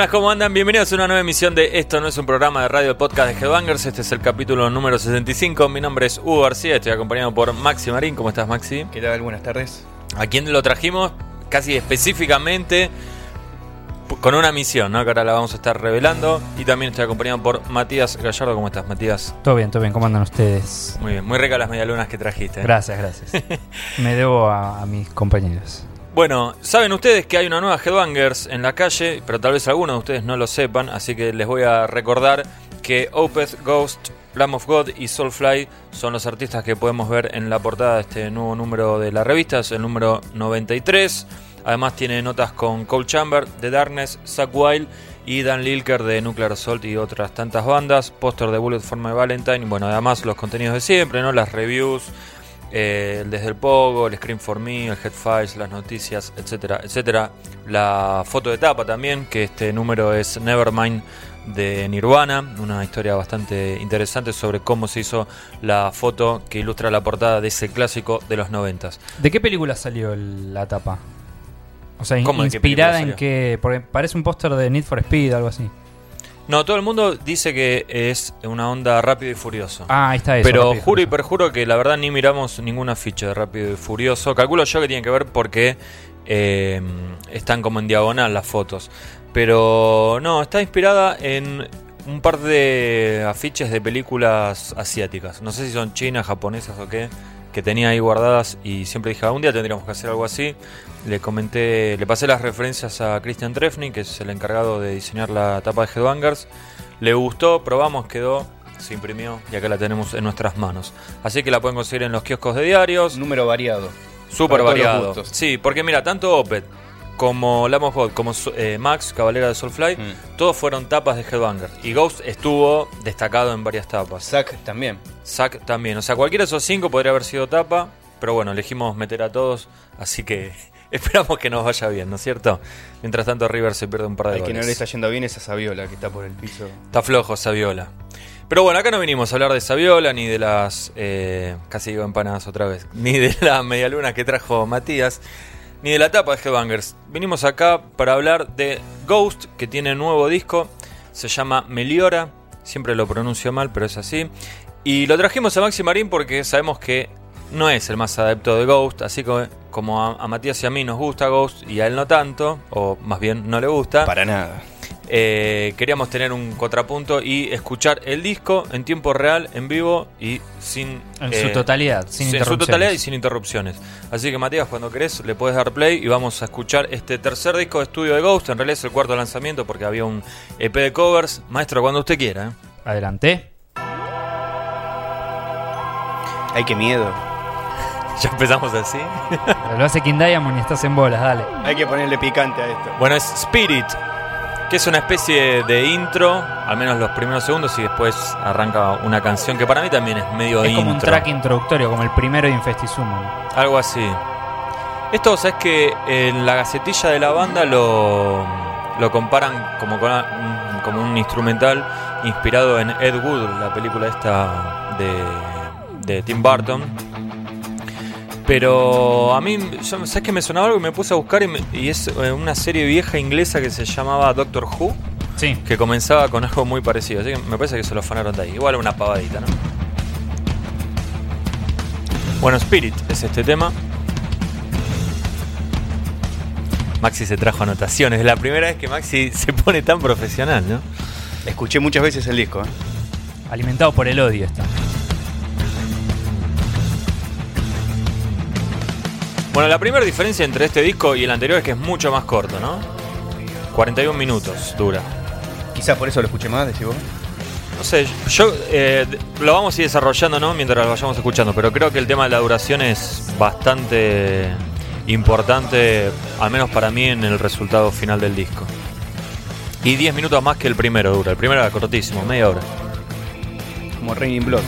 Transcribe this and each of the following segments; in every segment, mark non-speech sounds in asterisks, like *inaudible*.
Buenas, ¿cómo andan? Bienvenidos a una nueva emisión de Esto no es un programa de radio podcast de Headbangers. Este es el capítulo número 65. Mi nombre es Hugo García, estoy acompañado por Maxi Marín. ¿Cómo estás, Maxi? ¿Qué tal? Buenas tardes. ¿A quién lo trajimos? Casi específicamente con una misión, ¿no? Que ahora la vamos a estar revelando. Y también estoy acompañado por Matías Gallardo. ¿Cómo estás, Matías? Todo bien, todo bien. ¿Cómo andan ustedes? Muy bien, muy ricas las medialunas que trajiste. ¿eh? Gracias, gracias. *laughs* Me debo a, a mis compañeros. Bueno, saben ustedes que hay una nueva Headbangers en la calle, pero tal vez algunos de ustedes no lo sepan, así que les voy a recordar que Opeth, Ghost, Lamb of God y Soulfly son los artistas que podemos ver en la portada de este nuevo número de la revista, es el número 93. Además tiene notas con Cole Chamber, The Darkness, Zack Wild y Dan Lilker de Nuclear Assault y otras tantas bandas, póster de Bullet for My Valentine, bueno, además los contenidos de siempre, ¿no? Las reviews, eh, desde el Pogo, el Screen for Me, el Headfiles, las noticias, etcétera, etcétera. La foto de tapa también, que este número es Nevermind de Nirvana, una historia bastante interesante sobre cómo se hizo la foto que ilustra la portada de ese clásico de los noventas. ¿De qué película salió el- la tapa? O sea, in- ¿Cómo de qué inspirada en qué. Porque parece un póster de Need for Speed, algo así. No, todo el mundo dice que es una onda rápido y furioso. Ah, ahí está eso. Pero Rápido juro y perjuro que la verdad ni miramos ninguna ficha de Rápido y Furioso. Calculo yo que tiene que ver porque eh, están como en diagonal las fotos. Pero no, está inspirada en un par de afiches de películas asiáticas. No sé si son chinas, japonesas o qué. Que tenía ahí guardadas y siempre dije, algún día tendríamos que hacer algo así. Le comenté, le pasé las referencias a Christian Trefny, que es el encargado de diseñar la tapa de Headbangers. Le gustó, probamos, quedó, se imprimió y acá la tenemos en nuestras manos. Así que la pueden conseguir en los kioscos de diarios. Número variado. Súper variado. Sí, porque mira, tanto Opet como Lamb of God, como eh, Max, Cabalera de Soulfly, Mm. todos fueron tapas de Headbangers. Y Ghost estuvo destacado en varias tapas. Zack también. Zack también. O sea, cualquiera de esos cinco podría haber sido tapa, pero bueno, elegimos meter a todos, así que *laughs* esperamos que nos vaya bien, ¿no es cierto? Mientras tanto, River se pierde un par de Al que no le está yendo bien es a Saviola, que está por el piso. Está flojo Saviola. Pero bueno, acá no vinimos a hablar de Saviola, ni de las. eh, casi digo empanadas otra vez. *laughs* Ni de la medialuna que trajo Matías, ni de la tapa de Headbangers. Vinimos acá para hablar de Ghost, que tiene nuevo disco. Se llama Meliora. Siempre lo pronuncio mal, pero es así. Y lo trajimos a Maxi Marín porque sabemos que no es el más adepto de Ghost. Así que, como a, a Matías y a mí nos gusta Ghost y a él no tanto, o más bien no le gusta. Para nada. Eh, queríamos tener un contrapunto y escuchar el disco en tiempo real, en vivo y sin. En eh, su totalidad, sin en su interrupciones. totalidad y sin interrupciones. Así que, Matías, cuando querés, le puedes dar play y vamos a escuchar este tercer disco de estudio de Ghost. En realidad es el cuarto lanzamiento porque había un EP de covers. Maestro, cuando usted quiera. ¿eh? Adelante. Ay, qué miedo. *laughs* Ya empezamos así. Lo hace King Diamond y estás en bolas, dale. Hay que ponerle picante a esto. Bueno, es Spirit, que es una especie de intro, al menos los primeros segundos, y después arranca una canción que para mí también es medio Es como un track introductorio, como el primero de Infestisumo. Algo así. Esto, sabes que en la gacetilla de la banda lo, lo comparan como, con una- como un instrumental inspirado en Ed Wood, la película esta de, de Tim Burton. Pero a mí, yo- ¿sabes que me sonaba algo y me puse a buscar y, me- y es eh, una serie vieja inglesa que se llamaba Doctor Who, Sí. que comenzaba con algo muy parecido. Así que me parece que se lo fanaron de ahí. Igual una pavadita, ¿no? Bueno, Spirit es este tema. Maxi se trajo anotaciones. Es la primera vez que Maxi se pone tan profesional, ¿no? Escuché muchas veces el disco. ¿eh? Alimentado por el odio está. Bueno, la primera diferencia entre este disco y el anterior es que es mucho más corto, ¿no? 41 minutos dura. Quizás por eso lo escuché más, decís vos. No sé, yo eh, lo vamos a ir desarrollando, ¿no? Mientras lo vayamos escuchando, pero creo que el tema de la duración es bastante importante, al menos para mí, en el resultado final del disco. Y 10 minutos más que el primero dura. El primero era cortísimo, media hora. Como Raining Blood.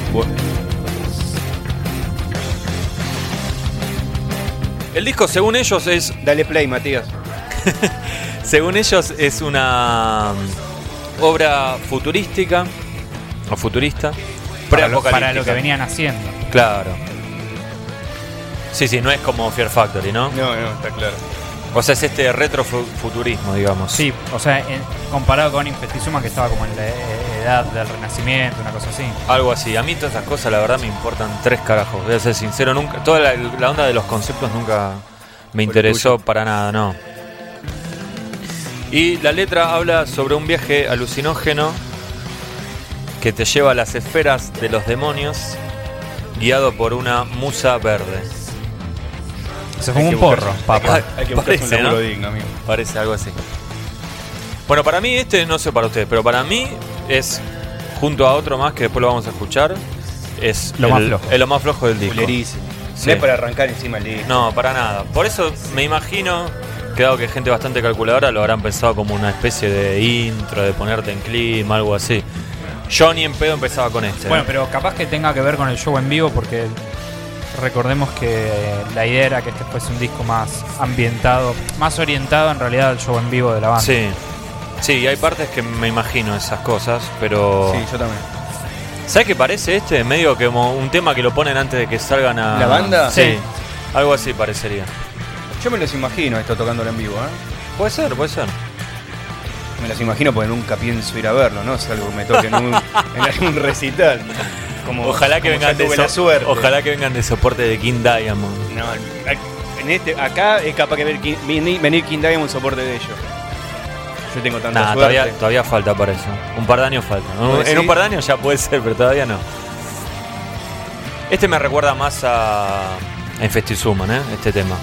El disco, según ellos, es Dale play, Matías. *laughs* Según ellos es una mm, obra futurística o futurista, Para lo, para lo que venían haciendo. Claro. Sí, sí, no es como Fear Factory, ¿no? No, no, está claro. O sea, es este retrofuturismo, digamos. Sí, o sea, en- comparado con Infestizuma que estaba como en la eh, edad del Renacimiento, una cosa así. Algo así. A mí todas esas cosas, la verdad, me importan tres carajos. Voy a ser sincero, nunca. Toda la, la onda de los conceptos nunca me interesó para nada, no. Y la letra habla sobre un viaje alucinógeno que te lleva a las esferas de los demonios, guiado por una musa verde. Se fue un que porro, buscar- papá. Hay, hay que buscar Parece, un ¿no? digno, amigo. Parece algo así. Bueno, para mí este, no sé para ustedes, pero para mí es, junto a otro más que después lo vamos a escuchar, es Lo el, más flojo. es lo más flojo del disco. Culerísimo. Sí. No es para arrancar encima el disco. No, para nada. Por eso me imagino que dado que gente bastante calculadora lo habrán pensado como una especie de intro, de ponerte en clima, algo así. Yo ni en pedo empezaba con este. Bueno, ¿eh? pero capaz que tenga que ver con el show en vivo porque recordemos que la idea era que este fuese un disco más ambientado, más orientado en realidad al show en vivo de la banda. Sí. Sí, hay partes que me imagino esas cosas, pero... Sí, yo también. ¿Sabes qué parece este? Medio que como un tema que lo ponen antes de que salgan a... ¿La banda? Sí. Sí. Algo así parecería. Yo me los imagino esto tocándolo en vivo, ¿eh? Puede ser, puede ser. Me los imagino porque nunca pienso ir a verlo, ¿no? Es algo que me toque en, un, *laughs* en algún recital. Como, Ojalá que como vengan de la suerte. Ojalá que vengan de soporte de King Diamond. No, en este, acá es capaz que venir King Diamond soporte de ellos. Yo tengo tanta Nah, suerte. todavía, todavía falta para eso. Un par de años falta. ¿Vos En un par de años ya puede ser, pero todavía no. Este me recuerda más a, a Infestizuman, ¿eh? Este tema.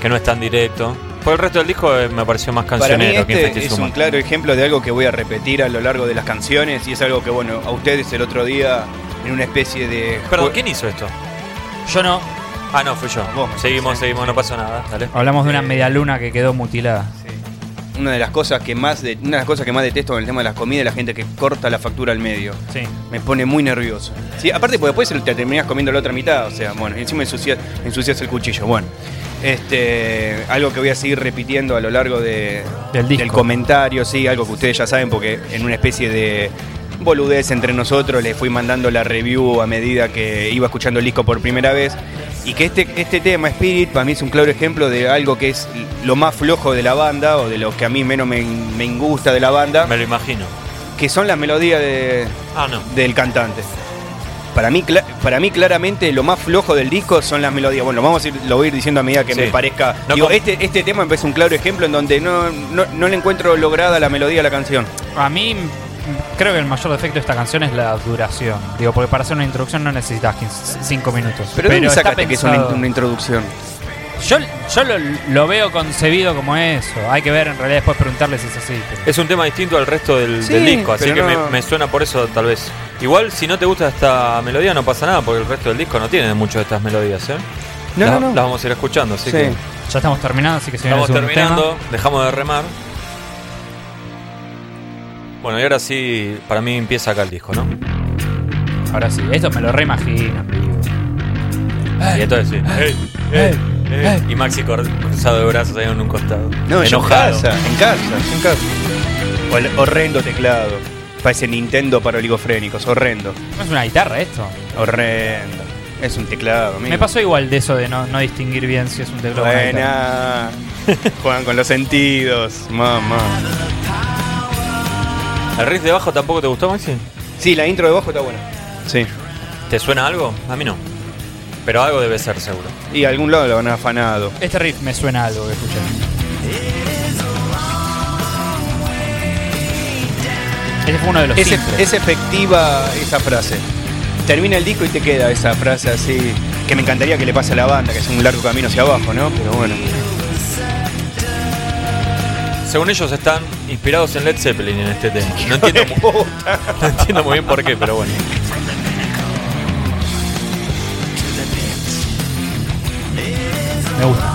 Que no es tan directo. Por el resto del disco eh, me pareció más Para mí cancionero que este es un claro ejemplo de algo que voy a repetir a lo largo de las canciones y es algo que, bueno, a ustedes el otro día en una especie de... Perdón, ¿quién hizo esto? Yo no. Ah, no, fui yo. Vos me seguimos, seguimos, no pasó nada. Dale. Hablamos de una Eh, media luna que quedó mutilada. Una de las cosas que más de, una de las cosas que más detesto con el tema de las comidas es la gente que corta la factura al medio. Sí. Me pone muy nervioso. Sí, aparte porque después te terminás comiendo la otra mitad, o sea, bueno, encima ensucias, ensucias el cuchillo. Bueno, este, algo que voy a seguir repitiendo a lo largo de, Del disco. comentario, sí, algo que ustedes ya saben porque en una especie de boludez entre nosotros les fui mandando la review a medida que iba escuchando el disco por primera vez. Y que este, este tema, Spirit, para mí es un claro ejemplo de algo que es lo más flojo de la banda, o de lo que a mí menos me, me gusta de la banda, Me lo imagino. que son las melodías de, Ah, no. del cantante. Para mí, para mí claramente lo más flojo del disco son las melodías. Bueno, lo vamos a ir, lo voy a ir diciendo a medida que Sí. me parezca. No Digo, este, este tema es un claro ejemplo en donde no, no, no le encuentro lograda la melodía a la canción. A mí creo que el mayor defecto de esta canción es la duración. Digo, porque para hacer una introducción no necesitas 5 minutos. Pero, ¿de dónde está sacaste que es una, pensado- una introducción? Yo, yo lo, lo veo concebido como eso. Hay que ver en realidad después preguntarle si es así. pero- Es un tema distinto al resto del, Sí, del disco, así que pero me, suena por eso tal vez. Igual si no te gusta esta melodía no pasa nada, porque el resto del disco no tiene mucho de estas melodías, ¿eh? No, las, no, no. las vamos a ir escuchando, así Sí. que Ya estamos terminando, así que viene estamos terminando, dejamos de remar. Bueno, y ahora sí, para mí empieza acá el disco, ¿no? Ahora sí, esto me lo reimagino. Y entonces sí. ¡Ey! ¡Ey! ¡Ey! Y Maxi cruzado de brazos ahí en un costado. No, yo enojado. en casa, en casa, en casa. O el horrendo teclado. Parece Nintendo para oligofrénicos, horrendo. ¿No es una guitarra esto? Horrendo. Es un teclado, amigo. Me pasó igual de eso de no, no distinguir bien si es un teclado o una guitarra. Buena. *laughs* Juegan con los sentidos, mamá. ¿El riff de bajo tampoco te gustó, Maxi? Sí, la intro de bajo está buena. Sí. ¿Te suena algo? A mí no. Pero algo debe ser seguro. Y a algún lado lo han afanado. Este riff me suena a algo que escuché. Ese fue uno de los Es, simples. es efectiva esa frase. Termina el disco y te queda esa frase así. Que me encantaría que le pase a la banda, que es un largo camino hacia abajo, ¿no? Pero bueno. Según ellos están inspirados en Led Zeppelin en este tema. No entiendo, *laughs* no muy bien por qué, pero bueno. Me gusta.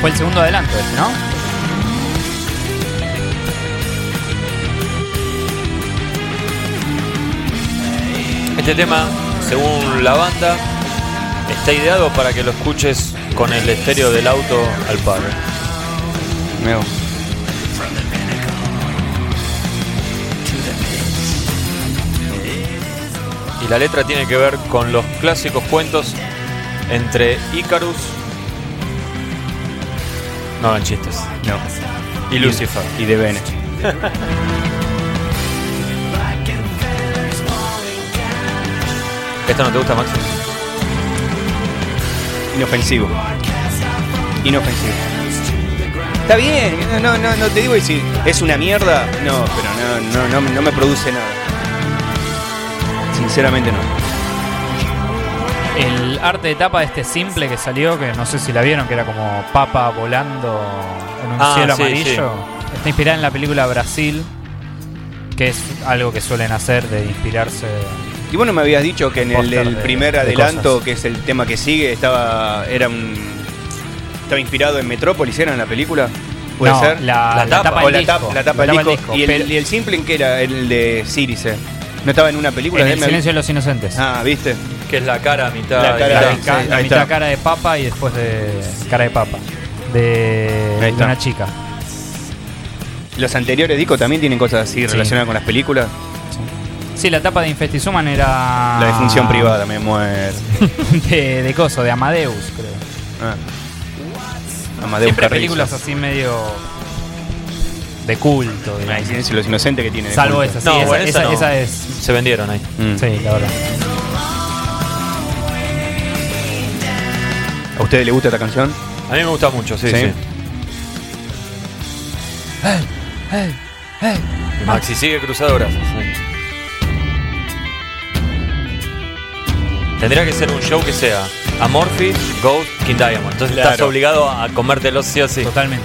Fue el segundo adelanto este, ¿no? Este tema, según la banda, está ideado para que lo escuches con el estéreo del auto al paro. Y la letra tiene que ver con los clásicos cuentos entre Icarus No hagan chistes. No. Y Lucifer. Y de Bene. ¿Esto no te gusta, Maxi? Inofensivo. Inofensivo. Está bien, no, no, no te digo si es una mierda, no, pero no, no, no, no me produce nada. Sinceramente no. El arte de tapa de este simple que salió, que no sé si la vieron, que era como papa volando en un Ah, cielo sí, amarillo, está inspirada en la película Brasil, que es algo que suelen hacer de inspirarse. Y bueno, me habías dicho que en el, Póster el de- primer de adelanto, cosas. que es el tema que sigue, estaba era un estaba inspirado en Metrópolis, ¿era en la película? ¿Puede No, ser? La, tapa. o la disco. tapa, la tapa del disco. ¿Y, el, y el simple en qué era? El de Sirice. ¿No estaba en una película? en de el silencio de los inocentes. Ah, ¿viste? Que es la cara a mitad. La cara ca- sí, mitad está. cara de papa y después de cara de papa. De, de una chica. Los anteriores discos también tienen cosas así Sí. relacionadas con las películas. Sí, la tapa de Infestisuman era. La de función privada, me muero. *laughs* de, de coso, de Amadeus, creo. Ah. Amadeus Siempre Carrizo. películas así medio. de culto, digamos. silencio los inocentes que tiene. de Salvo culto. esa, sí, No, esa, bueno, esa esa- no. esa es. Se vendieron ahí. Mm. Sí, la verdad. ¿A ustedes les gusta esta canción? A mí me gusta mucho, sí, ¿Sí? sí. Y Maxi sigue cruzado brazos. sí. Tendría que ser un show que sea Amorphy, Ghost, King Diamond. Entonces estás obligado a comértelo sí o sí. Totalmente.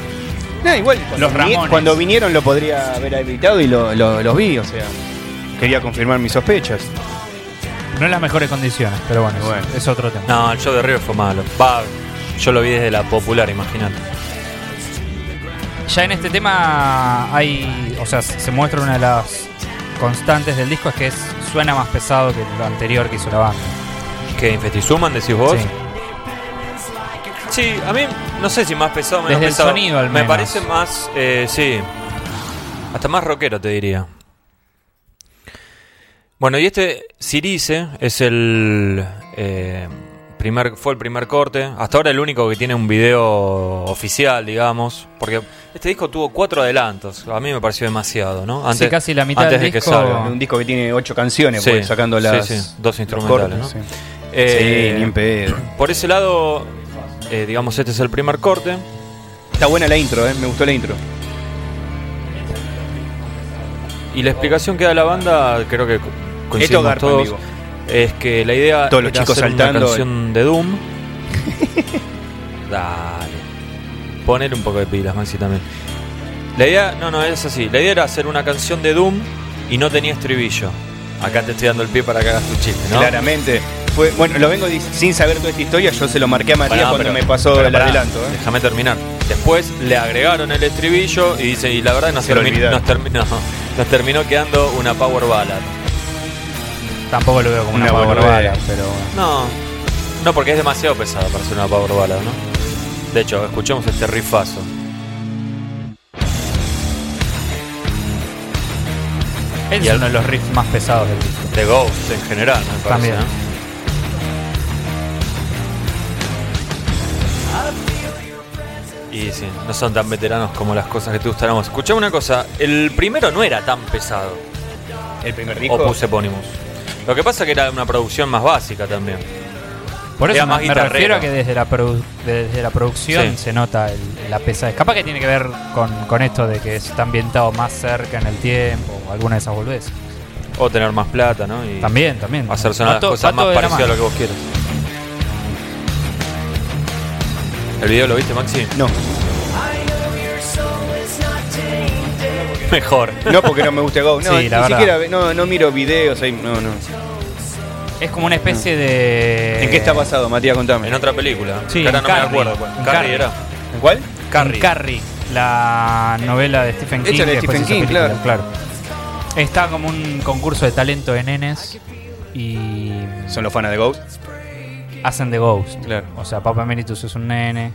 No, igual. Cuando, Los Ramones. cuando vinieron lo podría haber evitado y lo, lo- los vi, o sea. Quería confirmar mis sospechas. No en las mejores condiciones, pero bueno, es- Bueno. Es, otro tema. No, el show de River fue malo. Va, yo lo vi desde la popular, imagínate. Ya en este tema hay. O sea, se muestra una de las constantes del disco es que es, suena más pesado que lo anterior que hizo la banda. ¿Qué? ¿Infestisuman decís vos? Sí. Sí, a mí no sé si más pesado o menos Desde el pesado. sonido, al Me menos. parece más, eh, sí, hasta más rockero te diría. Bueno, y este Cirice es el eh, primer, fue el primer corte. Hasta ahora el único que tiene un video oficial, digamos, porque este disco tuvo cuatro adelantos. A mí me pareció demasiado, ¿no? Sí, casi la mitad antes del de que disco- salga. Un disco que tiene ocho canciones, Sí, pues, sacando sí, las. sí, dos instrumentales, cortes, ¿no? Sí. Eh, Sí, ni en pedo. Por ese lado, eh, digamos, este es el primer corte. Está buena la intro, ¿eh? Me gustó la intro. Y la explicación que da la banda, creo que coincidimos todos, vivo. es que la idea Todos los era chicos hacer saltando. una canción de Doom. *laughs* Dale. Poner un poco de pilas, Maxi, también. La idea, no, no, es así. La idea era hacer una canción de Doom y no tenía estribillo. Acá te estoy dando el pie para que hagas tu chiste, ¿no? Claramente. Fue, bueno, lo vengo sin saber toda esta historia, yo se lo marqué a Matías Pará, cuando pero- me pasó pero el pará, adelanto, ¿eh? Déjame terminar. Después le agregaron el estribillo y dice, y la verdad nos, termi- nos, terminó, nos terminó quedando una power ballad. Tampoco lo veo como una, Una power ballad, pero. No, no, porque es demasiado pesado para ser una power ballad, ¿no? De hecho, escuchemos este rifazo. Es Y uno de los riffs más pesados del disco. De Ghost en general, me parece. También. ¿no? Y sí, no son tan veteranos como las cosas que te gustarán. Escuchame una cosa, el primero no era tan pesado, El primer disco. Opus Eponymus. Lo que pasa que era una producción más básica también. Por eso Era me, más me guitarrero. refiero a que desde la, produ- desde la producción Sí. se nota el- la pesadez. Capaz que tiene que ver con, con esto de que está ambientado más cerca en el tiempo o alguna de esas boludeces. O tener más plata, ¿no? Y También, también. hacer sonar las cosas más parecidas a lo que vos quieras. ¿El video lo viste, Maxi? No, Mejor. no porque no me guste Go. *laughs* No, Sí, ni verdad. siquiera no, no miro videos ahí. No, no. Es como una especie de. ¿En qué está basado, Matías? Contame. En otra película. Sí, que ahora en no me Carrie. acuerdo. cuál. En Carrie Carrie. era. ¿En cuál? Carrie. En Carrie, la novela de Stephen King. es de que después Stephen hizo King, película, claro. Está como un concurso de talento de nenes y Son los fanas de Ghost. Hacen de Ghost. Claro. O sea, Papa Emeritus es un nene.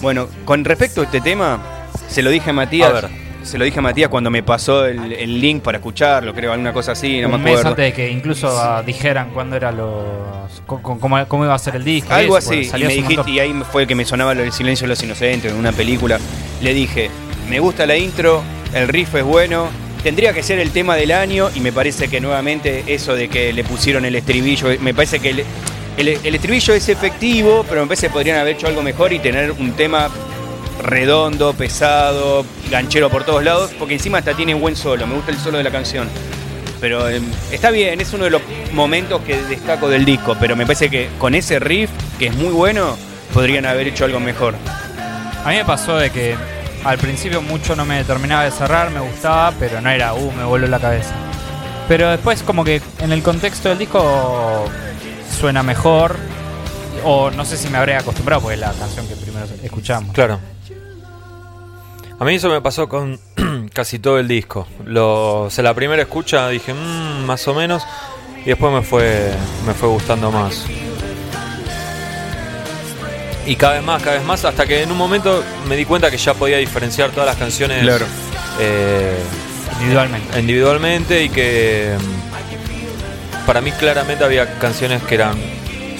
Bueno, con respecto a este tema, se lo dije a Matías. A ver. se lo dije a Matías cuando me pasó el, el link para escucharlo, creo, alguna cosa así, no un me mes acuerdo. antes de que incluso dijeran cuándo era los. cómo, cómo iba a ser el disco. Algo eso, así, y, salió me dijiste, y ahí fue que me sonaba lo del silencio de los inocentes en una película. Le dije, me gusta la intro, el riff es bueno, tendría que ser el tema del año y me parece que nuevamente eso de que le pusieron el estribillo, me parece que el, estribillo es efectivo, pero me parece que podrían haber hecho algo mejor y tener un tema redondo, pesado, ganchero por todos lados, porque encima hasta tiene buen solo, me gusta el solo de la canción. Pero eh, está bien, es uno de los momentos que destaco del disco, pero me parece que con ese riff, que es muy bueno, podrían haber hecho algo mejor. A mí me pasó de que al principio mucho no me terminaba de cerrar, me gustaba, pero no era, uh, me voló la cabeza. Pero después como que en el contexto del disco suena mejor, o no sé si me habré acostumbrado, porque es la canción que primero escuchamos. Claro. A mí eso me pasó con *clears throat* casi todo el disco. Lo, o sea, la primera escucha dije, "Mm, más o menos, y después me fue, me fue gustando más. Y cada vez más, cada vez más, hasta que en un momento me di cuenta que ya podía diferenciar todas las canciones Claro. eh, Individualmente. individualmente y que para mí claramente había canciones que eran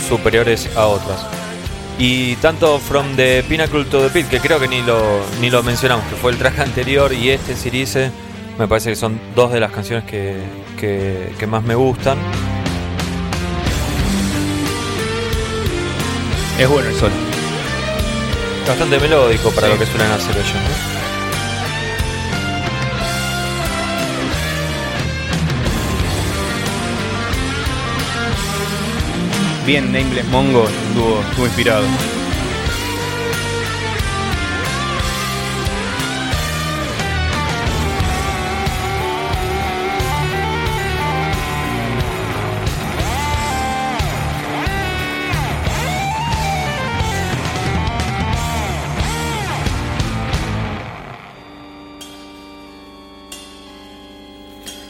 superiores a otras. Y tanto From the Pinnacle to the Pit, que creo que ni lo, ni lo mencionamos, que fue el track anterior y este Cirice, me parece que son dos de las canciones que, que, que más me gustan. Es bueno el solo. Bastante melódico para Sí. lo que suelen hacer ellos. ¿no? Bien, Nameless Mongo estuvo, estuvo inspirado.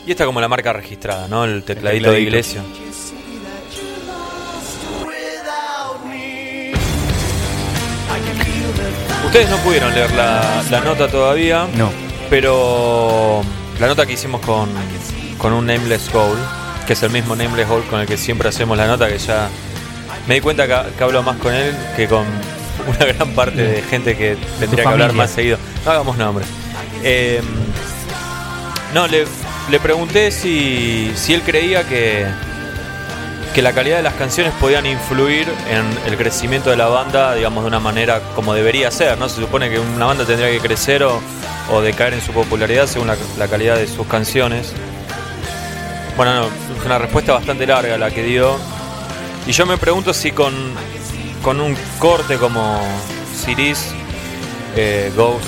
Y esta como la marca registrada, ¿no? El tecladito de tecladito. iglesia. Ustedes no pudieron leer la, la nota todavía, No. pero la nota que hicimos con, con un Nameless Goal, que es el mismo Nameless Goal con el que siempre hacemos la nota, que ya me di cuenta que, que hablo más con él que con *laughs* una gran parte de gente que tendría que hablar más seguido. No hagamos nombres. Eh, no, le, le pregunté si, si él creía que, que la calidad de las canciones podían influir en el crecimiento de la banda, digamos, de una manera como debería ser, ¿no? Se supone que una banda tendría que crecer o, o decaer en su popularidad según la, calidad de sus canciones. Bueno, no, es una respuesta bastante larga la que dio. Y yo me pregunto si con, con un corte como Siris, eh, Ghost,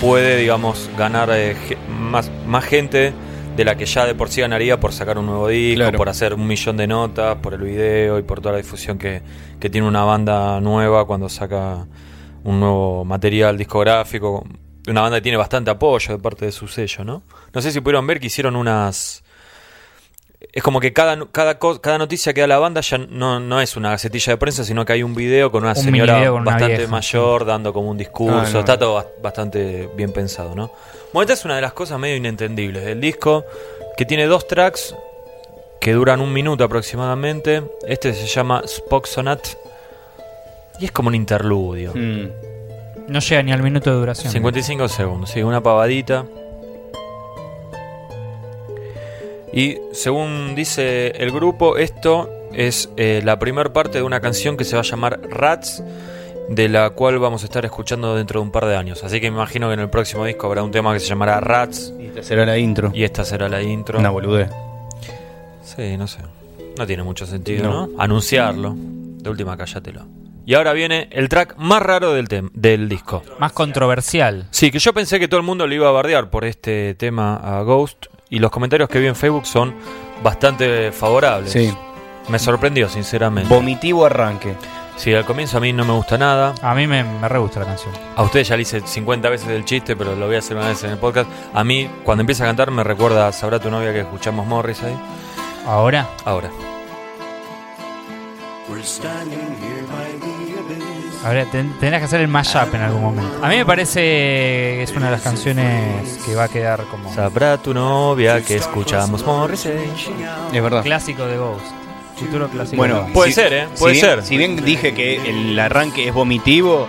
puede, digamos, ganar eh, más, más gente de la que ya de por sí ganaría por sacar un nuevo disco, Claro. por hacer un millón de notas, por el video y por toda la difusión que, que tiene una banda nueva cuando saca un nuevo material discográfico. Una banda que tiene bastante apoyo de parte de su sello, ¿no? No sé si pudieron ver que hicieron unas... Es como que cada, cada, cada noticia que da la banda ya no, no es una gacetilla de prensa, sino que hay un video con una Un señora una bastante vieja, mayor dando como un discurso. Ah, no. Está todo bas- bastante bien pensado, ¿no? Bueno, esta es una de las cosas medio inentendibles del disco, que tiene dos tracks que duran un minuto aproximadamente. Este se llama Spock Sonat y es como un interludio. Mm. No llega ni al minuto de duración. 55 segundos, sí, una pavadita. Y según dice el grupo, esto es eh, la primera parte de una canción que se va a llamar Rats, de la cual vamos a estar escuchando dentro de un par de años. Así que me imagino que en el próximo disco habrá un tema que se llamará Rats Y esta será la intro. y esta será la intro. Una boludez. Sí, no sé. No tiene mucho sentido, ¿no? No. Anunciarlo. De última, cállatelo. Y ahora viene el track más raro del, tem- del disco. Más controversial. Sí, que yo pensé que todo el mundo le iba a bardear por este tema a Ghost y los comentarios que vi en Facebook son bastante favorables. Sí. Me sorprendió, sinceramente. Vomitivo arranque. Sí, al comienzo a mí no me gusta nada. A mí me, me re gusta la canción. A ustedes ya le hice 50 veces el chiste, pero lo voy a hacer una vez en el podcast. A mí, cuando empieza a cantar, me recuerda a Sabrá tu novia que escuchamos Morris ahí. Ahora, Ahora. We're standing here by the abyss. Habría- ten- tendrías que hacer el mashup en algún momento. A mí me parece que es una de las canciones que va a quedar como Sabrá tu novia que escuchamos Morrissey. Es verdad. clásico de Ghost. Futuro clásico. Bueno. Puede ser, ¿eh? Puede si bien- ser. Si bien dije que el arranque es vomitivo,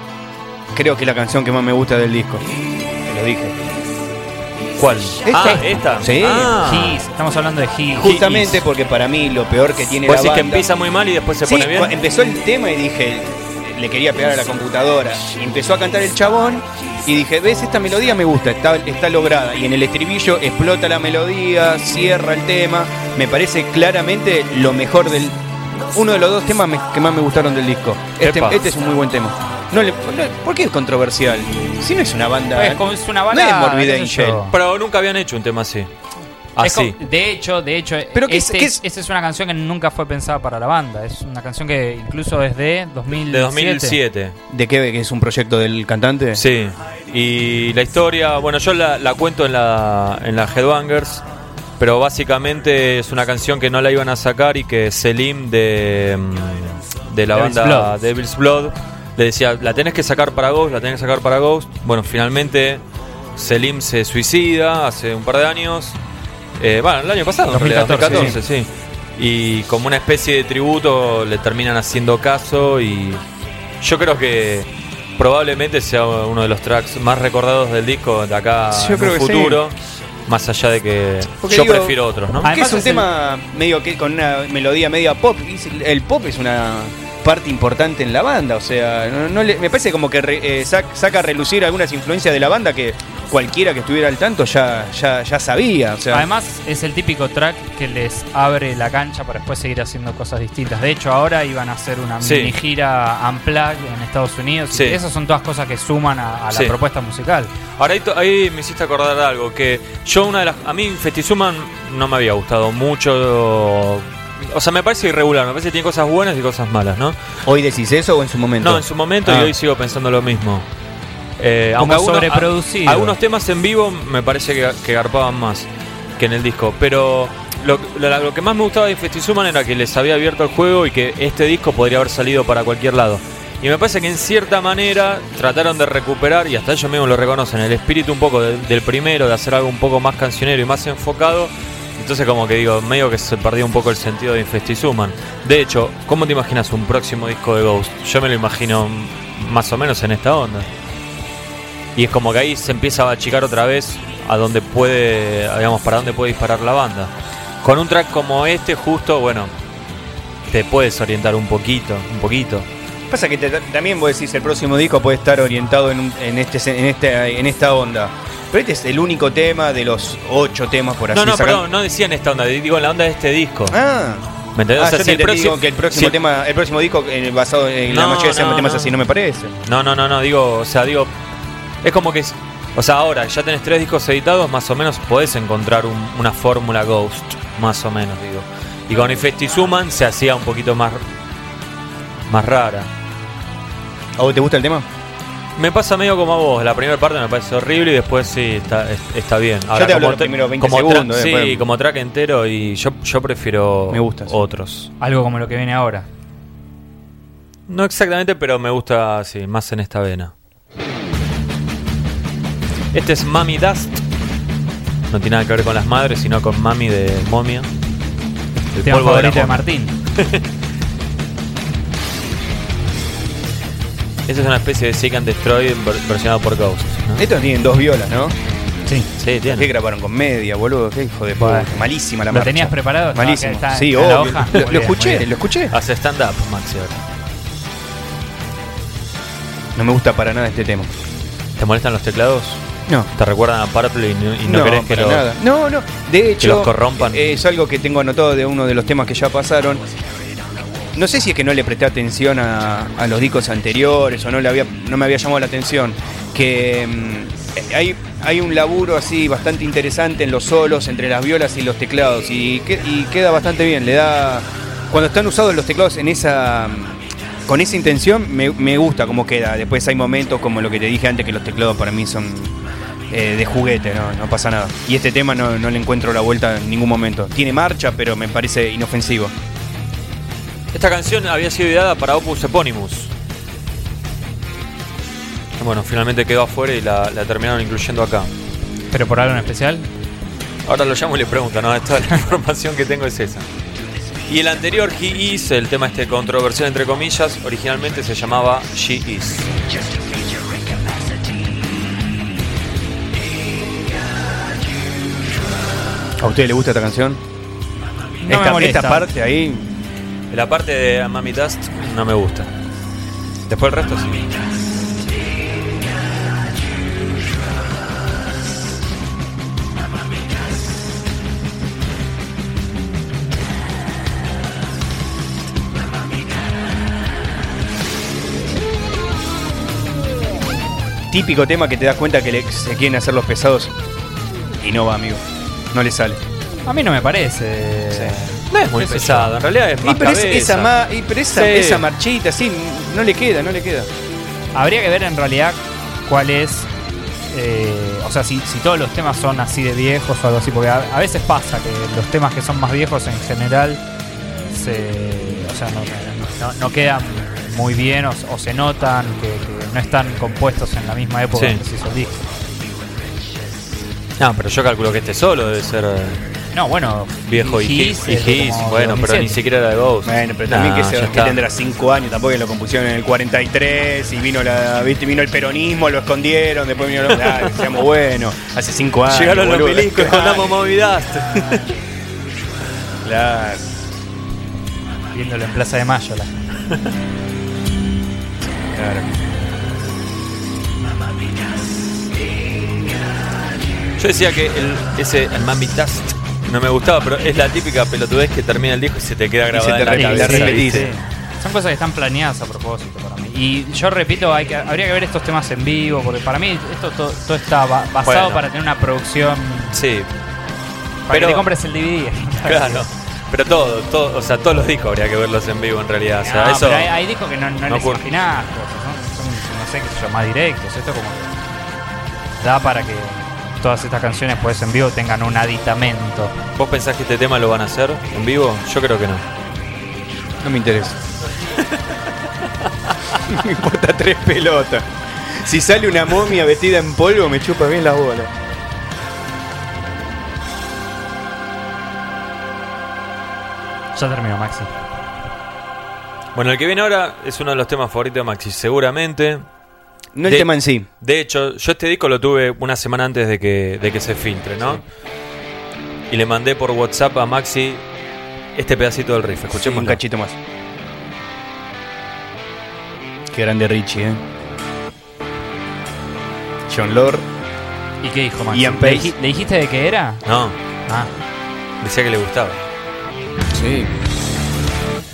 creo que es la canción que más me gusta del disco. Te lo dije. ¿Cuál? ¿Esta? Ah, esta. Sí. Ah. His, estamos hablando de His. Justamente porque para mí lo peor que tiene Puede la decir que banda... empieza muy mal y después se Sí, pone bien. empezó el tema y dije, le quería pegar a la computadora. Y empezó a cantar el chabón y dije, ves, esta melodía me gusta, está, está lograda. Y en el estribillo explota la melodía, cierra el tema. Me parece claramente lo mejor del... Uno de los dos temas me- que más me gustaron del disco. Este, este es un muy buen tema. No le, no- ¿Por qué es controversial? Si no es una banda... Es como- es una no banda. es Morbid Angel. Pero nunca habían hecho un tema así. Es Así. como- de hecho, de hecho, Pero ¿qué es- este qué es- es? esta es una canción que nunca fue pensada para la banda. Es una canción que incluso es de 2007. De 2007. ¿De qué? ¿Que es un proyecto del cantante? Sí. Y la historia, bueno, yo la, la cuento en la, en la Headbangers, pero básicamente es una canción que no la iban a sacar y que Selim de, mm, de la Devil's banda Blood. Devil's Blood le decía, la tenés que sacar para Ghost, la tenés que sacar para Ghost. Bueno, finalmente Selim se suicida hace un par de años. Eh, bueno, el año pasado, en realidad, 2014, 2014, sí. Y como una especie de tributo le terminan haciendo caso y yo creo que probablemente sea uno de los tracks más recordados del disco de acá Yo en creo un que sí. futuro. Más allá de que Porque yo digo, prefiero otros, ¿no? Que es Además un es el- tema medio que con una melodía media pop. El pop es una parte importante en la banda, o sea, no, no le- me parece como que re- eh, sac- saca a relucir algunas influencias de la banda que cualquiera que estuviera al tanto ya, ya, ya sabía. O sea, Además, es el típico track que les abre la cancha para después seguir haciendo cosas distintas. De hecho, ahora iban a hacer una Sí. mini gira Unplugged en Estados Unidos. y esas son todas cosas que suman a, a la Sí. propuesta musical. Ahora ahí, ahí me hiciste acordar de algo, que yo una de las... A mí Festizuman no me había gustado mucho... O sea, me parece irregular, me parece que tiene cosas buenas y cosas malas, ¿no? ¿Hoy decís eso o en su momento? No, en su momento Ah. y hoy sigo pensando lo mismo. Eh, aunque algunos, sobreproducido. a- algunos temas en vivo me parece que, que garpaban más que en el disco. Pero lo, lo- lo que más me gustaba de Festizuman era que les había abierto el juego y que este disco podría haber salido para cualquier lado. Y me parece que en cierta manera trataron de recuperar, y hasta ellos mismos lo reconocen, el espíritu un poco del- del primero, de hacer algo un poco más cancionero y más enfocado. Entonces como que digo, medio que se perdió un poco el sentido de Infestizuman. De hecho, ¿cómo te imaginas un próximo disco de Ghost? Yo me lo imagino más o menos en esta onda. Y es como que ahí se empieza a achicar otra vez a donde puede, digamos, para dónde puede disparar la banda. Con un track como este, justo, bueno, te puedes orientar un poquito, un poquito. Pasa que te- también vos decís el próximo disco puede estar orientado en, un- en, este, en, este, en esta onda. Pero este es el único tema de los ocho temas por así No, no, perdón, no decía en esta onda, digo en la onda de este disco. Ah, ¿Me entendés? Ah, O sea, yo si te el próximo- que el próximo si tema, el próximo disco eh, basado en la mayoría de no, temas no. así no me parece. No, no, no, no, digo, o sea, digo, es como que, o sea, ahora ya tenés tres discos editados, más o menos podés encontrar un- una fórmula Ghost, más o menos, digo. Y con Infestizuman se hacía un poquito más, más rara. ¿A vos te gusta el tema? Me pasa medio como a vos, la primera parte me parece horrible y después sí, está, es- está bien. te hablo como los primeros 20 como segundos, después- Sí, como track entero y yo, yo prefiero Me gusta, sí. otros. Algo como lo que viene ahora. No exactamente, pero me gusta, sí, más en esta vena. Este es Mami Dust. No tiene nada que ver con las madres, sino con Mami de Momia. El tema polvo de la de. Martín. *laughs* Esa es una especie de Seek and Destroy ver- versionado por Ghost. ¿no? Estos tienen dos violas, ¿no? Sí. Sí, ¿Qué tiene. grabaron con media, boludo? Qué hijo de puta. Bueno. Malísima la ¿Lo marcha. tenías preparado? Malísimo. está- sí, la obvio. hoja. Lo, Muy lo bien, escuché, lo escuché. Hace stand-up, Maxi. ahora. No me gusta para nada este tema. ¿Te molestan los teclados? No. ¿Te recuerdan a Purple y no, y no querés que para lo... nada. No, no. De hecho, los corrompan. eh, es algo que tengo anotado de uno de los temas que ya pasaron. No sé si es que no le presté atención a, los discos anteriores o no, le había, no me había llamado la atención. Que mm, hay, hay un laburo así bastante interesante en los solos, entre las violas y los teclados. Y, que- y queda bastante bien. Le da. Cuando están usados los teclados en esa. Con esa intención me, me gusta cómo queda. Después hay momentos como lo que te dije antes, que los teclados para mí son eh, de juguete, no, no pasa nada. Y este tema no, no le encuentro la vuelta en ningún momento. Tiene marcha, pero me parece inofensivo. Esta canción había sido ideada para Opus Eponymous. Bueno, finalmente quedó afuera y la, la terminaron incluyendo acá. ¿Pero por algo en especial? Ahora lo llamo y le pregunto, ¿no? Toda la *laughs* información que tengo es esa. Y el anterior, He Is, el tema este controversial entre comillas, originalmente se llamaba She Is. ¿A usted le gusta esta canción? No esta parte ahí. La parte de Mami Dust no me gusta. Después el resto sí. Típico tema que te das cuenta que le- se quieren hacer los pesados y no va, amigo. No le sale. A mí no me parece. No es muy pesado, en realidad es Y más pero, es- cabeza. esa, ma- y pero esa, Sí. esa marchita, sí, no le queda, no le queda. Habría que ver en realidad cuál es. eh, o sea, si, si todos los temas son así de viejos o algo así, porque a, a veces pasa que los temas que son más viejos en general se. O sea, no, no- no quedan muy bien o, o se notan que, que no están compuestos en la misma época Sí. en que se hizo el disco. No, pero yo calculo que este solo debe ser eh, No, bueno, viejo y, His y, His, como bueno, pero 2007. ni siquiera era de Ghost. Bueno, pero también Nah, que, se- que tendrá 5 años, tampoco que lo compusieron en el 43 y vino la ¿viste? vino el peronismo, lo escondieron, después vino los ah, que seamos buenos, hace 5 años. Llegaron los boludo. milicos con Claro, Amo Movidas. Claro. viéndolo en Plaza de Mayo. La, claro. Yo decía que el, ese el Mami Dust no me gustaba, pero es la típica pelotudez que termina el disco y se te queda se grabada te en la re- la. Son cosas que están planeadas a propósito para mí. Y yo repito, hay que, habría que ver estos temas en vivo, porque para mí esto todo, todo está ba- basado Bueno. para tener una producción. Sí, Para Pero- que te compres el DVD. *laughs* claro. Pero todo, todo, o sea, todos los discos habría que verlos en vivo en realidad. O sea, No, eso. pero hay, hay discos que no, no, no les ocurre. imaginás cosas, ¿no? Son, no sé qué sé yo, más directos. Esto como que da para que todas estas canciones pues en vivo tengan un aditamento. ¿Vos pensás que este tema lo van a hacer en vivo? Yo creo que no. No me interesa. *laughs* me importa tres pelotas. Si sale una momia vestida en polvo, me chupa bien la bola. Ya terminó, Maxi. Bueno, el que viene ahora es uno de los temas favoritos de Maxi, seguramente. No el De- tema en sí. De hecho, yo este disco lo tuve una semana antes de que, de que se filtre, ¿no? Y le mandé por WhatsApp a Maxi este pedacito del riff. Sí, Escuchemos. un cachito más. Qué grande Richie, eh. John Lord. ¿Y qué dijo Maxi? Ian ¿Le, Pace. dij- le dijiste de qué era? No, Ah, decía que le gustaba. Sí.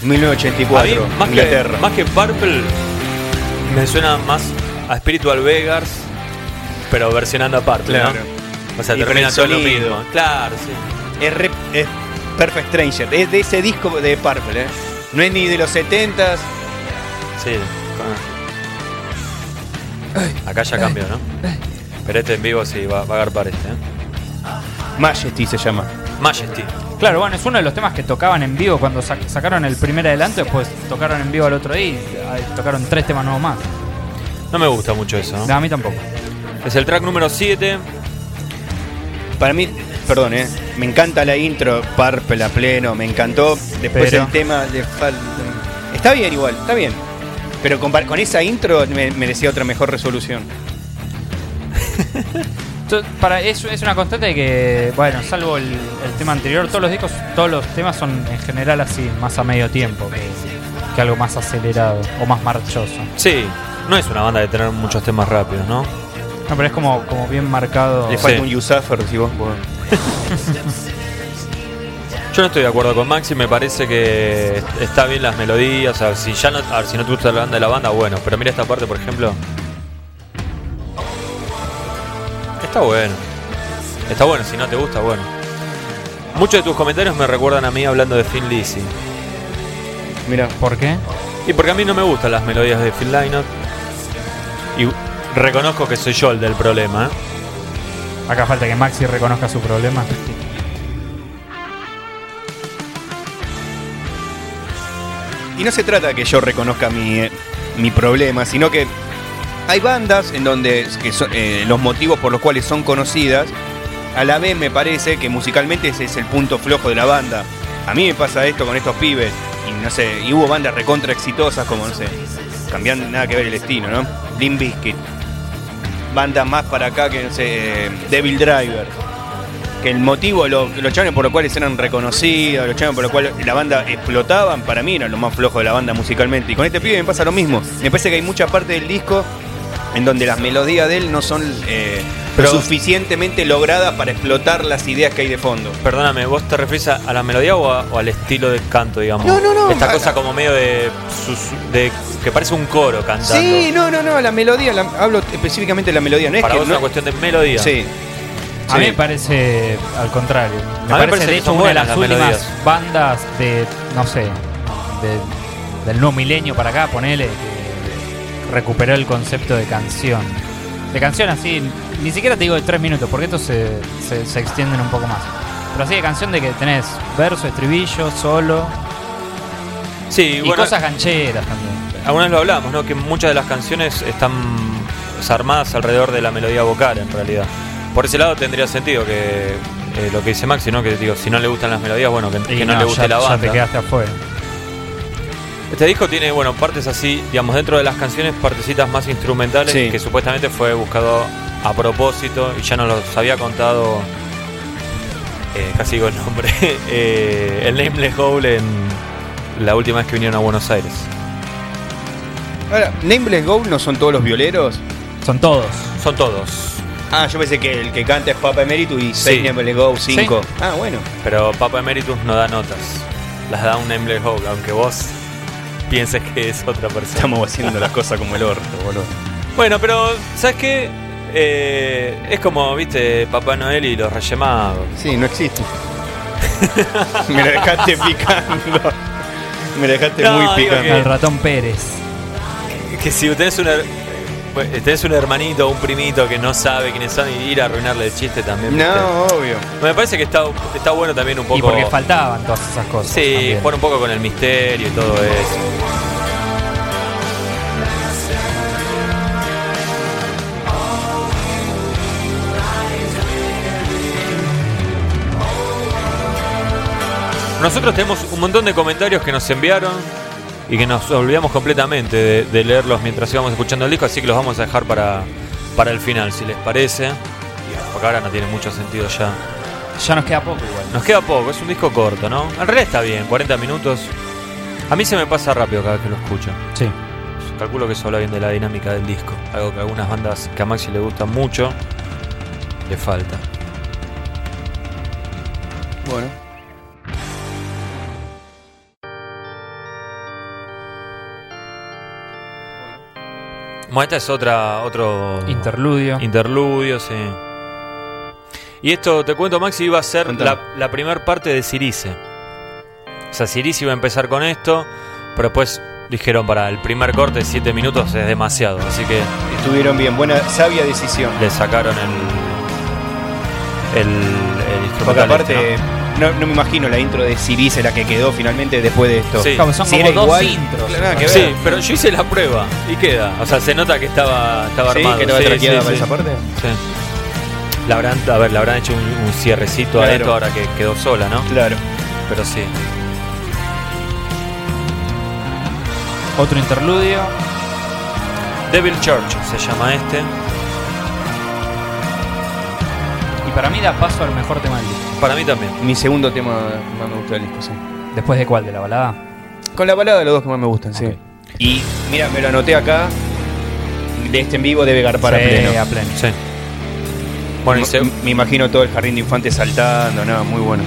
A 1984, mí, más Inglaterra. que, más que Purple, me suena más a Spiritual Beggars, pero versionando a Purple, Claro. ¿no? O sea, Y termina el todo lo mismo. Claro, sí. Es, re- es Perfect Stranger. Es de ese disco de Purple, eh. No es ni de los 70s. Sí. con- Acá ya cambió, ¿no? Pero este en vivo sí, va, va a agarpar este, ¿eh? Majesty se llama. Majesty. Claro, bueno, es uno de los temas que tocaban en vivo cuando sac- sacaron el primer adelanto, después tocaron en vivo al otro día y tocaron tres temas nuevos más. No me gusta mucho eso, ¿no? A mí tampoco. Es el track número 7. Para mí, perdón, eh. Me encanta la intro, Purple a pleno, me encantó. Después Pero- el tema falta. Está bien igual, está bien. Pero con, con esa intro me merecía otra mejor resolución. *laughs* Para, es, es una constante de que, bueno, salvo el, el tema anterior, todos los discos, todos los temas son en general así, más a medio tiempo que, que algo más acelerado o más marchoso. Sí, no es una banda de tener muchos temas rápidos, ¿no? No, pero es como, como bien marcado. Le falta Sí. un si vos. vos- *laughs* Yo no estoy de acuerdo con Maxi, me parece que está bien las melodías, si ya no, a ver, si no te gusta la banda de la banda, bueno, pero mira esta parte, por ejemplo. Está bueno. Está bueno, si no te gusta, bueno. Muchos de tus comentarios me recuerdan a mí hablando de Phil Lizzy. Mira, ¿Por qué? Y porque a mí no me gustan las melodías de Phil Lynott. Y reconozco que soy yo el del problema, ¿eh? Acá falta que Maxi reconozca su problema. Y no se trata de que yo reconozca mi, eh, mi problema, sino que hay bandas en donde que eh, los motivos por los cuales son conocidas, a la vez me parece que musicalmente ese es el punto flojo de la banda. A mí me pasa esto con estos pibes, y no sé, y hubo bandas recontra exitosas como, no sé, cambiando nada que ver el estilo, ¿no? Limp Bizkit. Más para acá que, no sé, Devil Driver. Que el motivo, lo- los chavales por los cuales eran reconocidos, los chavales por los cuales la banda explotaban, para mí eran lo más flojo de la banda musicalmente. Y con este pibe me pasa lo mismo. Me parece que hay mucha parte del disco en donde las melodías de él no son eh, Pero- suficientemente logradas para explotar las ideas que hay de fondo. Perdóname, ¿vos te referís a, la melodía o, a- o al estilo de canto, digamos? No, no, no. Esta A- cosa como medio de, sus- de que parece un coro cantando. Sí, no, no, no, la melodía, la- hablo específicamente de la melodía, no es Para que vos es una cuestión de melodía. Sí. A mí Sí. me parece al contrario. Me A mí me parece, de hecho una de las las últimas melodías. bandas de, no sé, de- del nuevo milenio para acá, ponele, que recuperó el concepto de canción. De canción así, ni siquiera te digo de tres minutos, porque estos se, se, se extienden un poco más. Pero así de canción de que tenés verso, estribillo, solo Sí, y bueno, cosas gancheras también. alguna vez lo hablamos, ¿no? Que muchas de las canciones están armadas alrededor de la melodía vocal, en realidad. Por ese lado tendría sentido que eh, lo que dice Maxi, ¿no? Que digo, si no le gustan las melodías, bueno, que, no, le guste ya, la ya banda. te quedaste afuera. Este disco tiene, bueno, partes así, digamos, dentro de las canciones, partecitas más instrumentales, Sí. que supuestamente fue buscado a propósito y ya nos los había contado, eh, casi digo el nombre, *laughs* eh, el Nameless Hole en la última vez que vinieron a Buenos Aires. Ahora, Nameless Gold no son todos los violeros. Son todos. Son todos, Ah, yo pensé que el que canta es Papa Emeritus y Sí. 6 Nameless Gold 5. Ah, bueno. pero Papa Emeritus no da notas, las da un Nameless Hole, aunque vos pienses que es otra persona. Estamos haciendo las cosas como el orto, boludo. Bueno, pero, ¿sabes qué? Eh, es como, viste, Papá Noel y los Reyes Magos. Sí, no existe. *laughs* Me lo dejaste picando. Me lo dejaste No, muy digo picando. que- Al ratón Pérez. Que si tenés un, her- pues, tenés un hermanito o un primito que no sabe quiénes son y ir a arruinarle el chiste también. No, obvio. Me parece que está, está bueno también un poco. Y porque faltaban todas esas cosas. Sí, también. jugar un poco con el misterio y todo eso. Nosotros tenemos un montón de comentarios que nos enviaron y que nos olvidamos completamente de, de leerlos mientras íbamos escuchando el disco, así que los vamos a dejar para, para el final, si les parece. Porque ahora no tiene mucho sentido ya. Ya nos queda poco igual. Nos queda poco, es un disco corto, ¿no? En realidad está bien, 40 minutos. A mí se me pasa rápido cada vez que lo escucho. Sí. Calculo que eso habla bien de la dinámica del disco. Algo que a algunas bandas que a Maxi le gusta mucho, le falta. Bueno. Bueno, esta es otra, otro Interludio. interludio, sí. Y esto, te cuento, Maxi, iba a ser la, la primera parte de Cirice. O sea, Cirice iba a empezar con esto, pero después dijeron para el primer corte de 7 minutos es demasiado, así que Estuvieron bien. Buena, sabia decisión. le sacaron el, el, el Porque instrumental aparte, este, no, no me imagino la intro de Cirice, la que quedó finalmente después de esto. Sí. Como son Si como era dos igual, intros. claro, nada ¿no? que ver. Sí, pero yo hice la prueba y queda. O sea, se nota que estaba, estaba Sí, armado. que estaba Sí, traqueada sí, para sí. esa parte. Sí. La habrán, a ver, le habrán hecho un, un cierrecito Claro. a esto ahora que quedó sola, ¿no? Claro. Pero sí. Otro interludio. Devil Church se llama este. Y para mí da paso al mejor tema del disco. Para mí también. Mi segundo tema más me gusta del disco, sí. ¿Después de cuál? ¿De la balada? Con la balada, los dos que más me gustan, sí. Y mira, me lo anoté acá. De este en vivo debe garpar a Sí, pleno. a pleno. Sí. Bueno, Me imagino todo el jardín de infantes saltando, nada, muy bueno.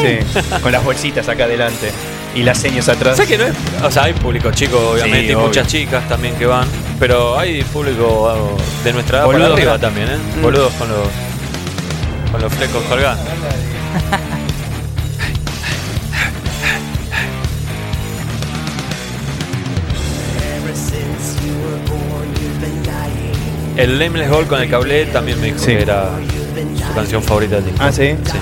Sí, con las bolsitas acá adelante y las señas atrás. ¿Sabes que no es? O sea, hay público chico, obviamente, Sí, y obvio. muchas chicas también que van. Pero hay público de nuestra edad para Boludos. arriba también, ¿eh? Mm. Boludos con los, con los flecos colgando. El Nameless Hole con el cable también me dijo Sí. que era su canción favorita del disco. Ah, sí. Sí.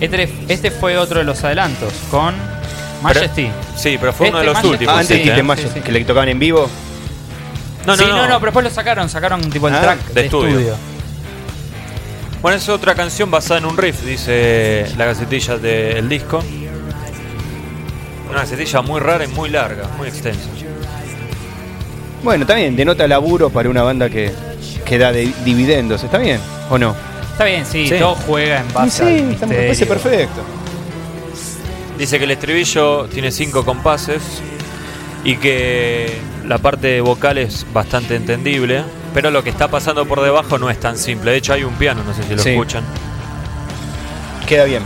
Este, este fue otro de los adelantos con Majesty. Sí, pero fue uno de Este los Majesty- últimos. Ah, antes sí, ¿eh? sí. que le tocaban en vivo. No, sí, no, no, no, pero después lo sacaron, sacaron tipo el Ah, track de de, estudio. estudio. Bueno, es otra canción basada en un riff, dice la gacetilla del disco. Una gacetilla muy rara y muy larga, muy extensa. Bueno, también denota laburo para una banda que, que da de dividendos. ¿Está bien o no? Está bien, sí, Sí. todo juega en base sí, al está- me parece perfecto. Dice que el estribillo tiene cinco compases y que la parte vocal es bastante entendible, pero lo que está pasando por debajo no es tan simple. De hecho, hay un piano, no sé si lo Sí. escuchan. Queda bien.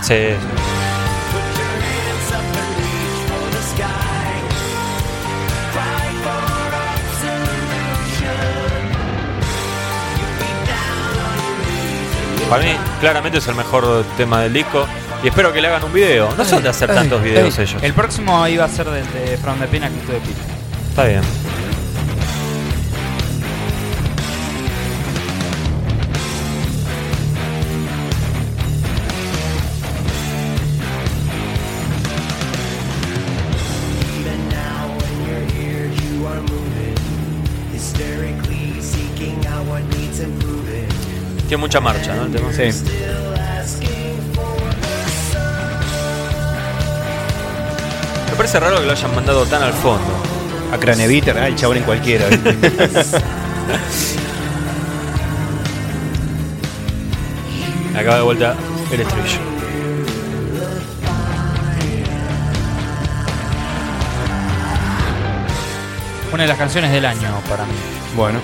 Sí, sí. Para mí, claramente es el mejor tema del disco. Y espero que le hagan un video. No son de hacer tantos videos Ey, ellos. El próximo iba a ser del de From the Pinnacle to the Peak. Está bien. Even now, when you're here, you are moving, hysterically seeking out what needs improving. Tiene mucha marcha, ¿no? El tema. Sí. Me parece raro que lo hayan mandado tan al fondo. A Craneviter, ah, el chabón en cualquiera. Acaba de vuelta el estribillo. Una de las canciones del año para mí. bueno,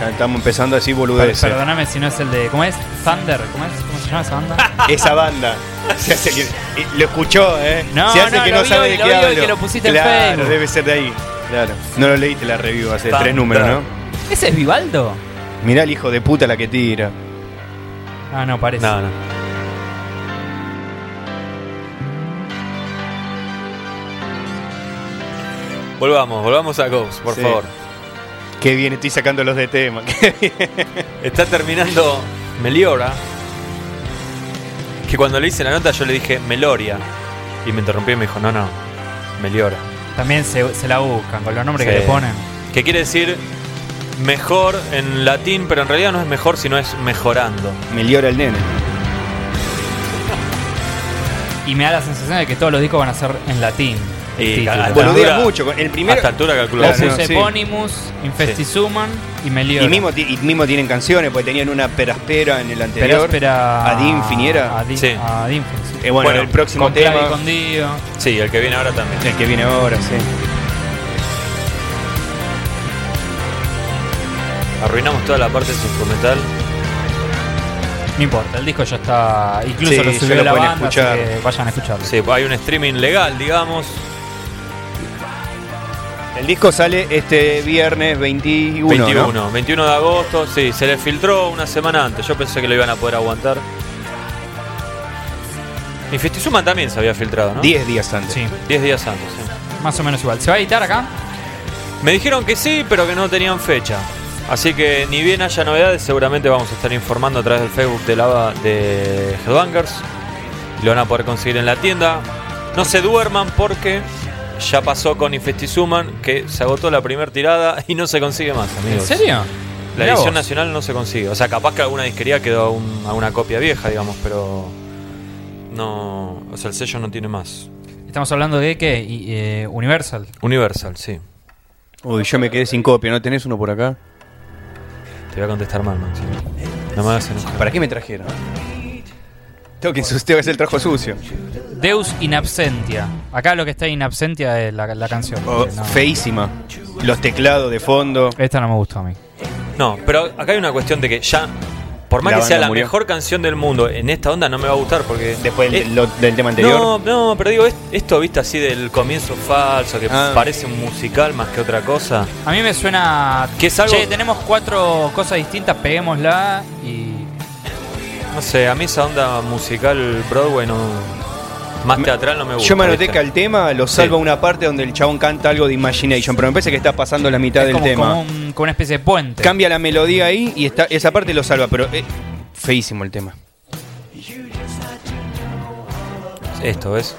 ya estamos empezando a decir Per- boludeces. Perdóname si no es el de. ¿Cómo es? Thunder. ¿Cómo es? ¿Cómo se llama esa banda? *laughs* Esa banda. Se hace que, eh, lo escuchó, ¿eh? No, se hace no, que lo no vi sabe hoy, de lo qué hablo. que lo pusiste en claro, Facebook. debe ser de ahí. Claro. No lo leíste la review hace tres números, ¿no? ¿Ese es Vivaldo? Mirá el hijo de puta la que tira. Ah, no, parece. No, no. Volvamos, volvamos a Ghost, por Sí. favor. Qué bien, estoy sacando los de tema. *laughs* Qué bien. Está terminando Meliora. Que cuando le hice la nota yo le dije Meloria. Y me interrumpió y me dijo, no, no, Meliora. También se, se la buscan con los nombres que le ponen. Que quiere decir mejor en latín, pero en realidad no es mejor, sino es mejorando. Meliora el nene. Y me da la sensación de que todos los discos van a ser en latín. Boludea altura- mucho. El primero. A esta altura Opus no, sí. Eponymus, Infestisuman y Meliora. Y mismo, y mismo tienen canciones, porque tenían una peraspera en el anterior. Peráspera. Ad Infiniera. Ad, Sí. ad Infin, sí. Eh, bueno, Bueno, el próximo Con tema. Sí, el que viene ahora también. El que viene ahora, sí. Arruinamos toda la parte instrumental. No importa, el disco ya está. Incluso Sí, lo ya subió lo la banda, escuchar. así que vayan a escucharlo. Sí, hay un streaming legal, digamos. El disco sale este viernes 21. 21, ¿no? 21 de agosto, sí, se le filtró una semana antes. Yo pensé que lo iban a poder aguantar. Y Festizuma también se había filtrado, ¿no? 10 días antes. Sí, 10 días antes, sí. más o menos igual. ¿Se va a editar acá? Me dijeron que sí, pero que no tenían fecha. Así que ni bien haya novedades, seguramente vamos a estar informando a través del Facebook de la de Headbangers. Lo van a poder conseguir en la tienda. No se duerman porque ya pasó con Infestizuman que se agotó la primera tirada *laughs* y no se consigue más, ¿En amigos. serio? La Mirá edición vos. nacional no se consigue. O sea, capaz que alguna disquería quedó a, un- a una copia vieja, digamos, pero no. O sea, el sello no tiene más. Estamos hablando de qué? Y, eh, Universal. Universal, sí. Uy, yo me quedé sin copia. ¿No tenés uno por acá? Te voy a contestar mal, Maxi. No me hagas enojar. ¿Para qué me trajeron? Tengo que, ensuciar, hacer el trabajo sucio. Deus in absentia. Acá lo que está in absentia es la, la canción. Oh, No. Feísima. Los teclados de fondo. Esta no me gustó a mí. No, pero acá hay una cuestión de que ya, por más La que sea la murió. mejor canción del mundo, en esta onda no me va a gustar porque. Después del, Eh, lo- del tema anterior. No, no, pero digo, es- esto, viste, así del comienzo falso, que Ah. parece un musical más que otra cosa. A mí me suena. Que es algo- Che, tenemos cuatro cosas distintas, peguémosla y. No sé, a mí esa onda musical Broadway no. Más teatral no me gusta. Yo me anoté que al tema lo salva una parte donde el chabón canta algo de Imagination, pero me parece que está pasando la mitad es del como, tema. como un- como una especie de puente. Cambia la melodía ahí y está, esa parte lo salva, pero es feísimo el tema. Esto, ¿ves?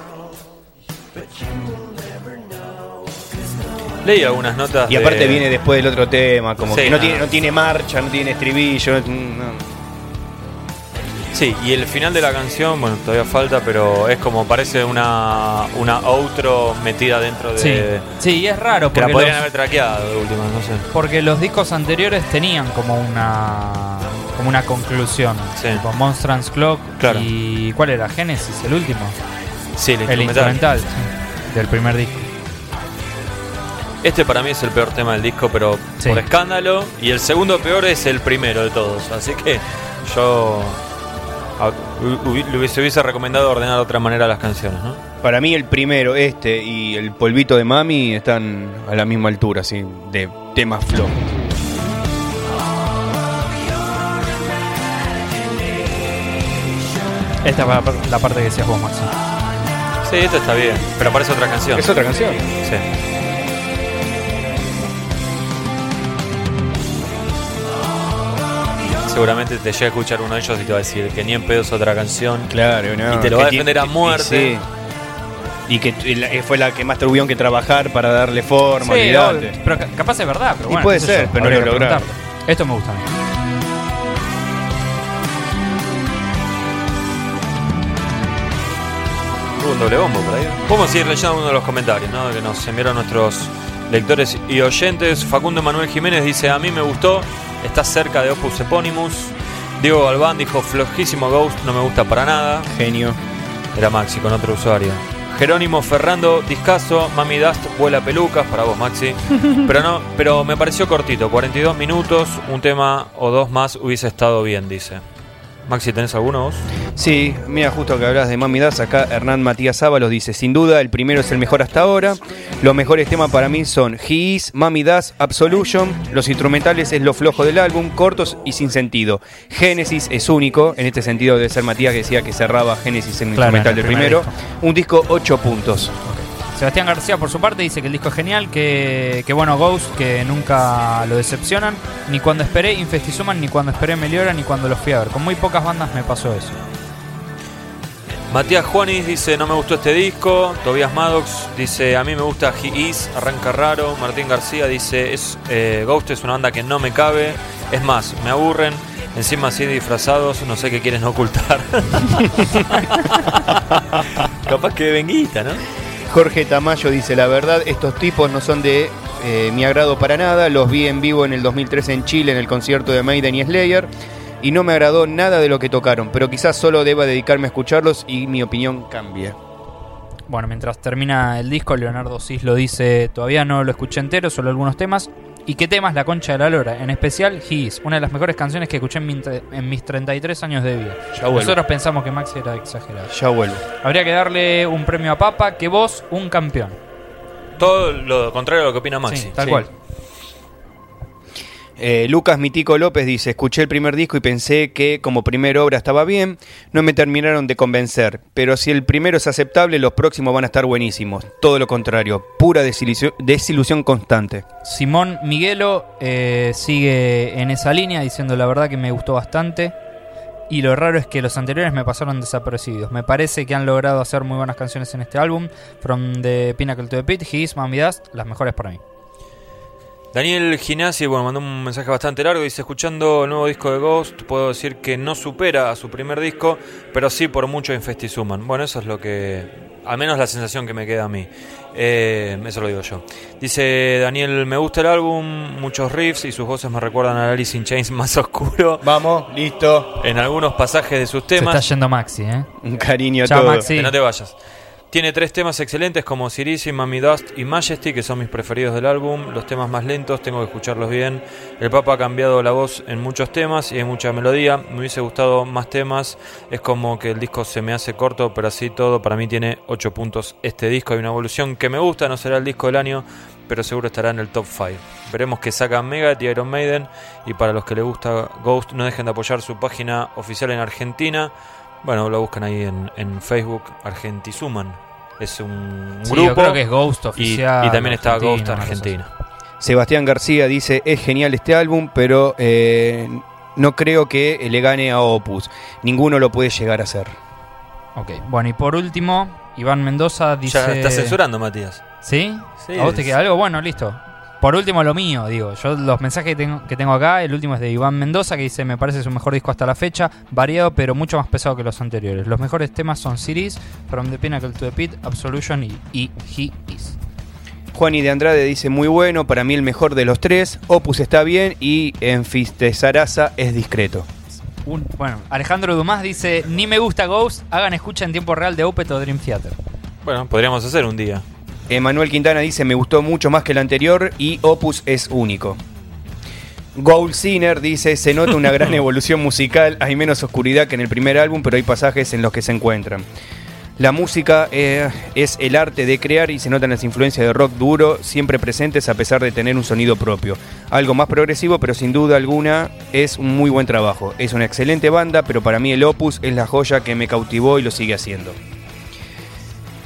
Leí algunas notas. Y de- aparte viene después del otro tema, como Sí, que no, no. tiene, no tiene marcha, no tiene estribillo. no- no. Sí, y el final de la canción, bueno, todavía falta, pero es como parece una, una outro metida dentro de. Sí, sí, y es raro Que la porque podrían los, haber traqueado de última, no sé. porque los discos anteriores tenían como una como una conclusión. Sí. Tipo Monstrance Clock Claro. y ¿cuál era? Genesis, el último. Sí, el El instrumental. instrumental sí, del primer disco. Este para mí es el peor tema del disco, pero Sí. por escándalo. Y el segundo peor es el primero de todos. Así que yo le hubiese, hubiese recomendado ordenar de otra manera las canciones, ¿no? Para mí el primero, este y el polvito de mami están a la misma altura, así, de temas flojos. Esta es la, parte que decías vos, Maxi. Sí, esto está bien, pero parece otra canción. Es otra canción. Sí. Seguramente te llega a escuchar uno de ellos y te va a decir que ni en pedo es otra canción. Claro, no, Y te lo va a defender a y- muerte. sí. Y que fue la que más tuvieron que trabajar para darle forma, Sí, obvio, pero ca- capaz es verdad, pero Y bueno. puede sé ser, yo, pero no lo lograron. Esto me gusta a mí. Hubo un doble bombo por ahí. Podemos seguir leyendo uno de los comentarios ¿no? que nos enviaron nuestros lectores y oyentes. Facundo Manuel Jiménez dice: A mí me gustó, está cerca de Opus Eponymus. Diego Galván dijo: Flojísimo Ghost, no me gusta para nada. Genio. Era Maxi con otro usuario. Jerónimo Ferrando Discaso, Mami Dust vuela pelucas para vos, Maxi. *laughs* Pero no, pero me pareció cortito, 42 minutos, un tema o dos más hubiese estado bien, dice. Maxi, ¿tenés alguno vos? Sí, mira, justo que hablas de Mami Das, acá Hernán Matías Ábalos dice, sin duda el primero es el mejor hasta ahora. Los mejores temas para mí son He Is, Mami Das, Absolution. Los instrumentales es lo flojo del álbum, cortos y sin sentido. Génesis es único, en este sentido debe ser Matías que decía que cerraba Génesis en el Claro, instrumental en el del primer primero. Un disco 8 puntos. Sebastián García, por su parte, dice que el disco es genial, que, bueno, Ghost, que nunca lo decepcionan. Ni cuando esperé Infestizuman, ni cuando esperé Meliora, ni cuando los fui a ver. Con muy pocas bandas me pasó eso. Matías Juanis dice, no me gustó este disco. Tobias Maddox dice, a mí me gusta He Is, arranca raro. Martín García dice, es, eh, Ghost es una banda que no me cabe. Es más, me aburren. Encima así disfrazados, no sé qué quieren ocultar. *laughs* Capaz que venguita, ¿no? Jorge Tamayo dice, la verdad, estos tipos no son de eh, mi agrado para nada. Los vi en vivo en el 2013 en Chile en el concierto de Maiden y Slayer. Y no me agradó nada de lo que tocaron, pero quizás solo deba dedicarme a escucharlos y mi opinión cambie. Bueno, mientras termina el disco, Leonardo Cis lo dice, todavía no lo escuché entero, solo algunos temas. ¿Y qué temas? La Concha de la Lora. En especial, He Is, una de las mejores canciones que escuché en, mi en mis 33 años de vida. Ya vuelvo. Nosotros pensamos que Maxi era exagerado. Ya vuelvo. Habría que darle un premio a Papa, que vos, un campeón. Todo lo contrario a lo que opina Maxi. Sí, tal Sí. cual. Eh, Lucas Mitico López dice, escuché el primer disco y pensé que como primera obra estaba bien, no me terminaron de convencer, pero si el primero es aceptable, los próximos van a estar buenísimos. Todo lo contrario, pura desilusión, constante. Simón Miguelo eh, sigue en esa línea diciendo la verdad que me gustó bastante. Y lo raro es que los anteriores me pasaron desapercibidos. Me parece que han logrado hacer muy buenas canciones en este álbum. From the Pinnacle to the Pit, He Is, Mami Dust, las mejores para mí. Daniel Ginasi, bueno, mandó un mensaje bastante largo. Dice: Escuchando el nuevo disco de Ghost, puedo decir que no supera a su primer disco, pero sí por mucho Infestizuman. Bueno, eso es lo que. Al menos la sensación que me queda a mí. Eh, eso lo digo yo. Dice Daniel: Me gusta el álbum, muchos riffs y sus voces me recuerdan a Alice in Chains *laughs* más oscuro. Vamos, listo. En algunos pasajes de sus Se está temas. yendo Maxi, ¿eh? Un cariño a Chao, todo. Maxi. Que no te vayas. Tiene tres temas excelentes como Sirisi, Mami Dust y Majesty, que son mis preferidos del álbum. Los temas más lentos, tengo que escucharlos bien. El Papa ha cambiado la voz en muchos temas y hay mucha melodía. Me hubiese gustado más temas. Es como que el disco se me hace corto, pero así todo, para mí tiene 8 puntos este disco. Hay una evolución que me gusta, no será el disco del año, pero seguro estará en el top 5. Veremos que sacan Megadeth y Iron Maiden. Y para los que les gusta Ghost, no dejen de apoyar su página oficial en Argentina. Bueno, lo buscan ahí en, en Facebook, Argentisuman. Es un Sí, grupo. yo creo que es Ghost y, oficial. y también está Ghost Argentina. Sebastián García dice, es genial este álbum, pero eh, no creo que le gane a Opus. Ninguno lo puede llegar a hacer. Ok, bueno, y por último, Iván Mendoza dice... Ya está censurando, Matías. ¿Sí? Sí, ¿A vos te queda algo? Bueno, listo. Por último, lo mío, digo. Yo los mensajes que tengo, que tengo acá, el último es de Iván Mendoza, que dice, me parece su mejor disco hasta la fecha, variado pero mucho más pesado que los anteriores. Los mejores temas son Series, From the Pinnacle to the Pit, Absolution y, y He Is. Juani de Andrade dice muy bueno, para mí el mejor de los tres. Opus está bien y Enfistesarasa es discreto. Un- bueno, Alejandro Dumas dice, ni me gusta Ghost, hagan escucha en tiempo real de Opet o Dream Theater. Bueno, podríamos hacer un día. Emanuel Quintana dice me gustó mucho más que el anterior y Opus es único. Gold Sinner dice se nota una gran *laughs* evolución musical, hay menos oscuridad que en el primer álbum, pero hay pasajes en los que se encuentran. La música eh, es el arte de crear y se notan las influencias de rock duro, siempre presentes a pesar de tener un sonido propio. Algo más progresivo, pero sin duda alguna es un muy buen trabajo. Es una excelente banda, pero para mí el Opus es la joya que me cautivó y lo sigue haciendo.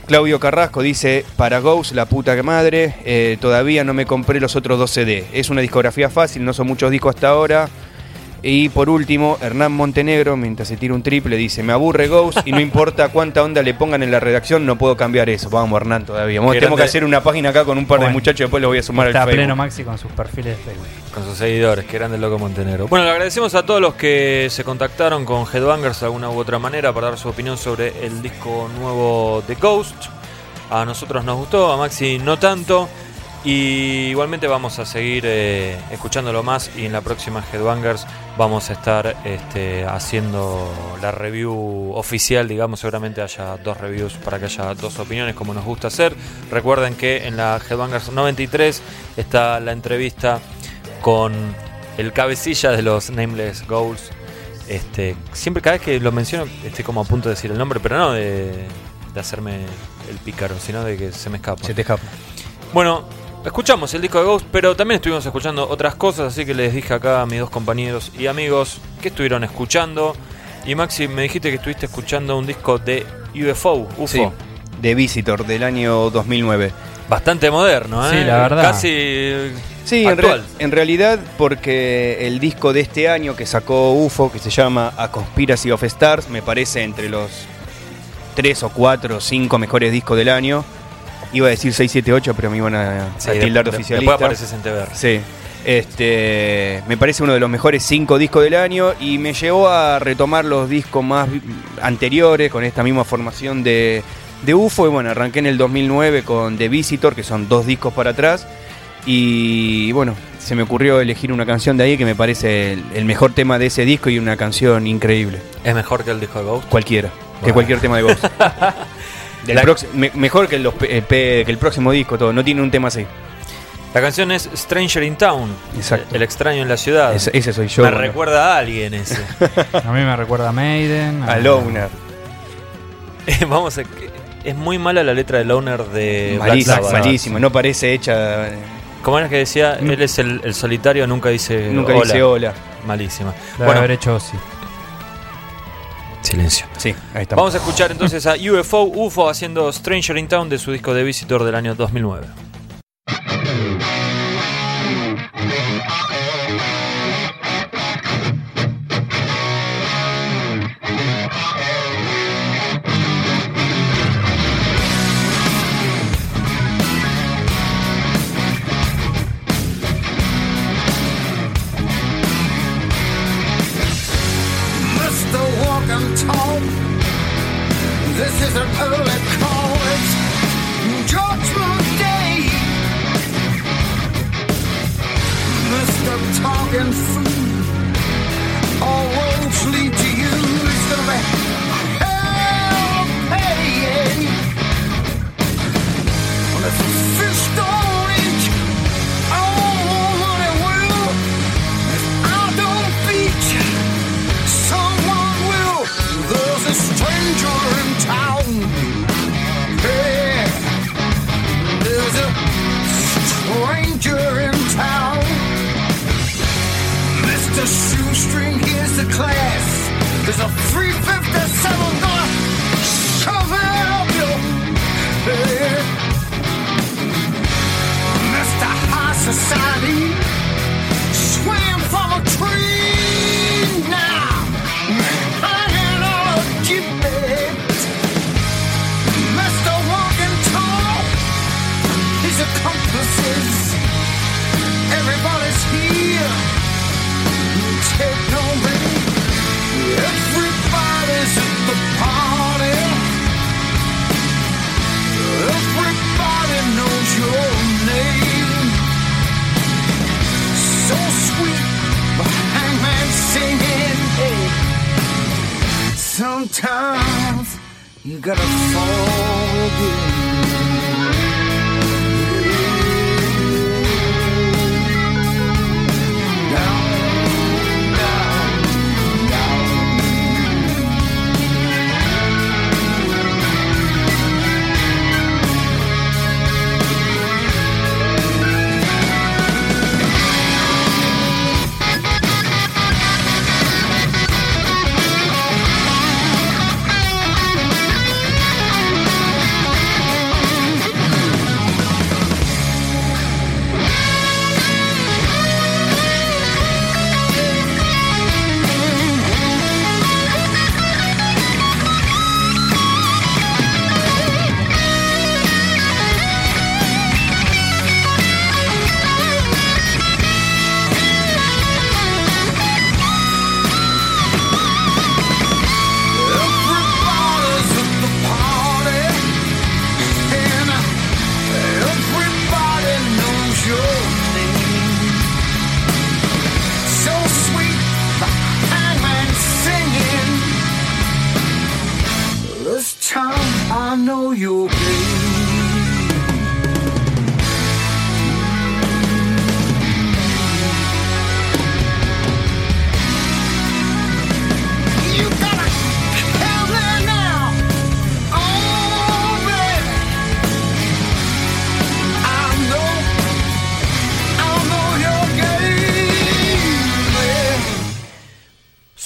Claudio Carrasco dice, para Ghost, la puta que madre, eh, todavía no me compré los otros dos CD. Es una discografía fácil, no son muchos discos hasta ahora. Y por último, Hernán Montenegro, mientras se tira un triple, dice, me aburre Ghost y no importa cuánta onda le pongan en la redacción, no puedo cambiar eso. Vamos, Hernán, todavía. Vamos, tenemos que hacer una página acá con un par de muchachos, después los voy a sumar Está al Facebook. pleno Maxi con sus perfiles de Facebook. Con sus seguidores, que grande el loco Montenegro. Bueno, le agradecemos a todos los que se contactaron con Headbangers de alguna u otra manera para dar su opinión sobre el disco nuevo de Ghost. A nosotros nos gustó, a Maxi no tanto. Y igualmente vamos a seguir eh, escuchándolo más y en la próxima Headbangers vamos a estar este, haciendo la review oficial, digamos, seguramente haya dos reviews para que haya dos opiniones como nos gusta hacer. Recuerden que en la Headbangers 93 está la entrevista con el cabecilla de los Nameless Goals. Este, siempre cada vez que lo menciono estoy como a punto de decir el nombre, pero no de, de hacerme el pícaro, sino de que se me escapa. Se te escapa. Bueno, escuchamos el disco de Ghost, pero también estuvimos escuchando otras cosas, así que les dije acá a mis dos compañeros y amigos que estuvieron escuchando. Y Maxi, me dijiste que estuviste escuchando un disco de UFO, UFO. Sí, de Visitor del año 2009. Bastante moderno, ¿eh? Sí, la verdad. Casi Sí, en, actual. re- en realidad porque el disco de este año que sacó UFO, que se llama A Conspiracy of Stars, me parece entre los 3 o 4 o 5 mejores discos del año. Iba a decir 6, 7, 8, pero me iban a, Sí, a tildar de- de oficialista. Después apareces en TVR. Sí. Este, me parece uno de los mejores cinco discos del año y me llevó a retomar los discos más anteriores con esta misma formación de, de UFO. Y bueno, arranqué en el 2009 con The Visitor, que son dos discos para atrás. Y bueno, se me ocurrió elegir una canción de ahí que me parece el, el mejor tema de ese disco y una canción increíble. Es mejor que el disco de Ghost. Cualquiera, que cualquier tema de Ghost. *laughs* Del La- prox- me- mejor que los eh, que el próximo disco, todo. No tiene un tema así. La canción es Stranger in Town. Exacto. El extraño en la ciudad. Ese, ese soy yo. Me bueno. recuerda a alguien ese. *laughs* A mí me recuerda a Maiden. A Loner. Vamos a. Es muy mala la letra de Loner de Malísima, malísima, no parece hecha. eh, ¿Cómo era que decía? Él es el, el solitario, nunca dice Nunca hola. dice hola. Malísima. Debe Bueno, haber hecho Ozzy. Silencio. Sí, ahí está. Vamos a escuchar entonces a *laughs* UFO, UFO haciendo Stranger in Town de su disco de Visitor del año 2009.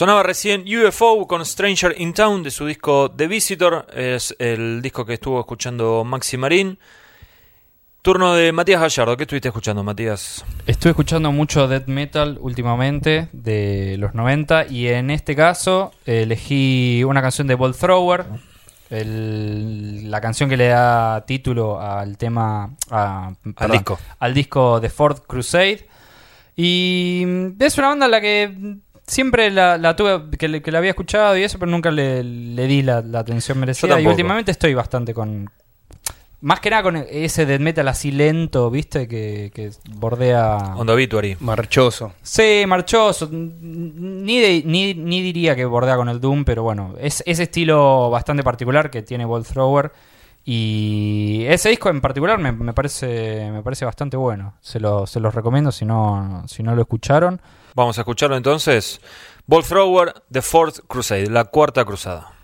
Sonaba recién UFO con Stranger in Town de su disco The Visitor. Es el disco que estuvo escuchando Maxi Marín. Turno de Matías Gallardo. ¿Qué estuviste escuchando, Matías? Estuve escuchando mucho death metal últimamente, de los 90, y en este caso elegí una canción de Bolt Thrower, el- la canción que le da título al tema, a- perdón, disco. al disco de Ford Crusade. Y es una banda a la que siempre la, la tuve, que, le- que la había escuchado y eso, pero nunca le, le di la, la atención merecida. Y últimamente estoy bastante con... Más que nada con ese death metal así lento, ¿viste? Que, que bordea... Onda Obituary. Marchoso. Sí, marchoso. Ni, de- ni, ni diría que bordea con el Doom, pero bueno, es ese estilo bastante particular que tiene Bolt Thrower. Y ese disco en particular me, me parece me parece bastante bueno. Se, lo, se los recomiendo si no, si no lo escucharon. Vamos a escucharlo entonces. Ball Thrower, The Fourth Crusade, la cuarta cruzada.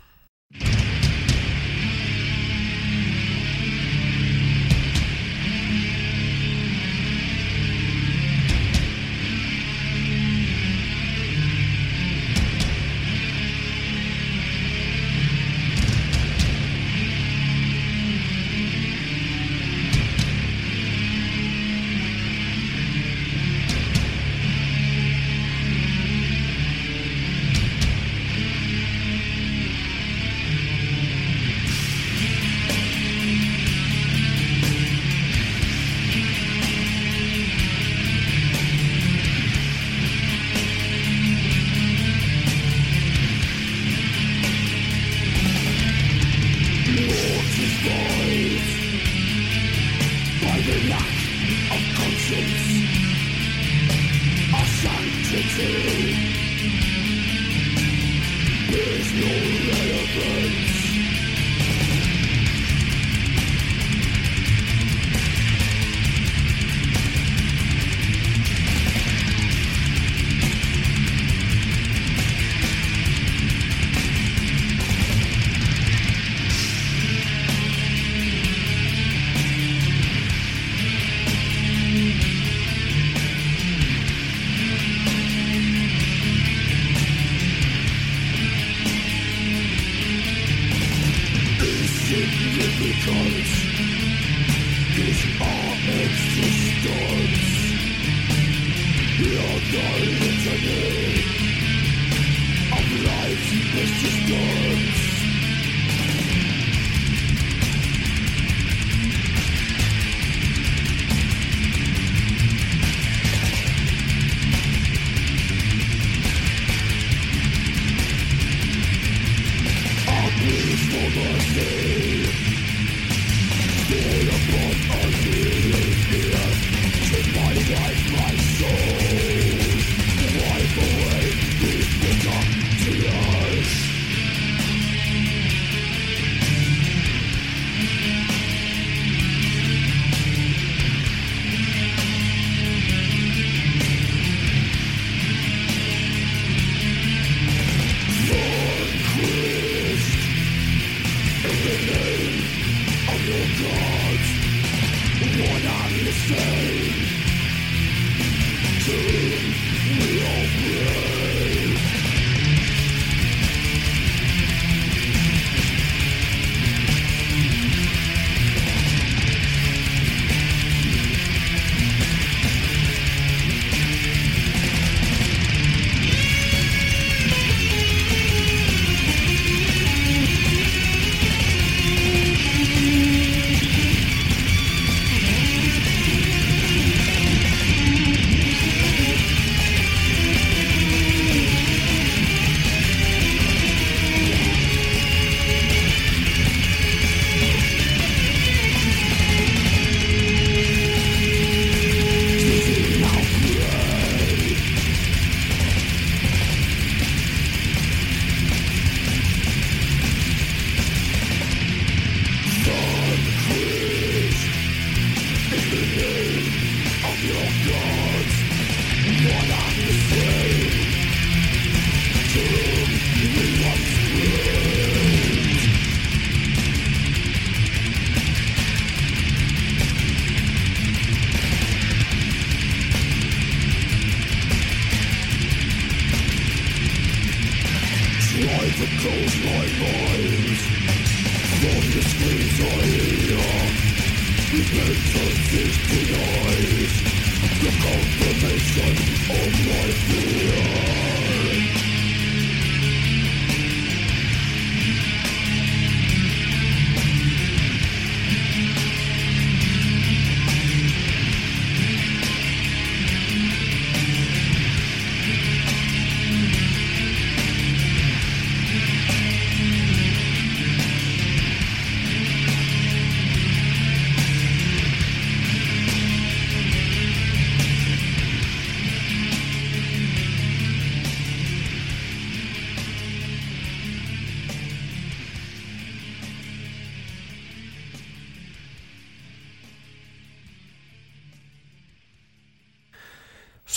for my name.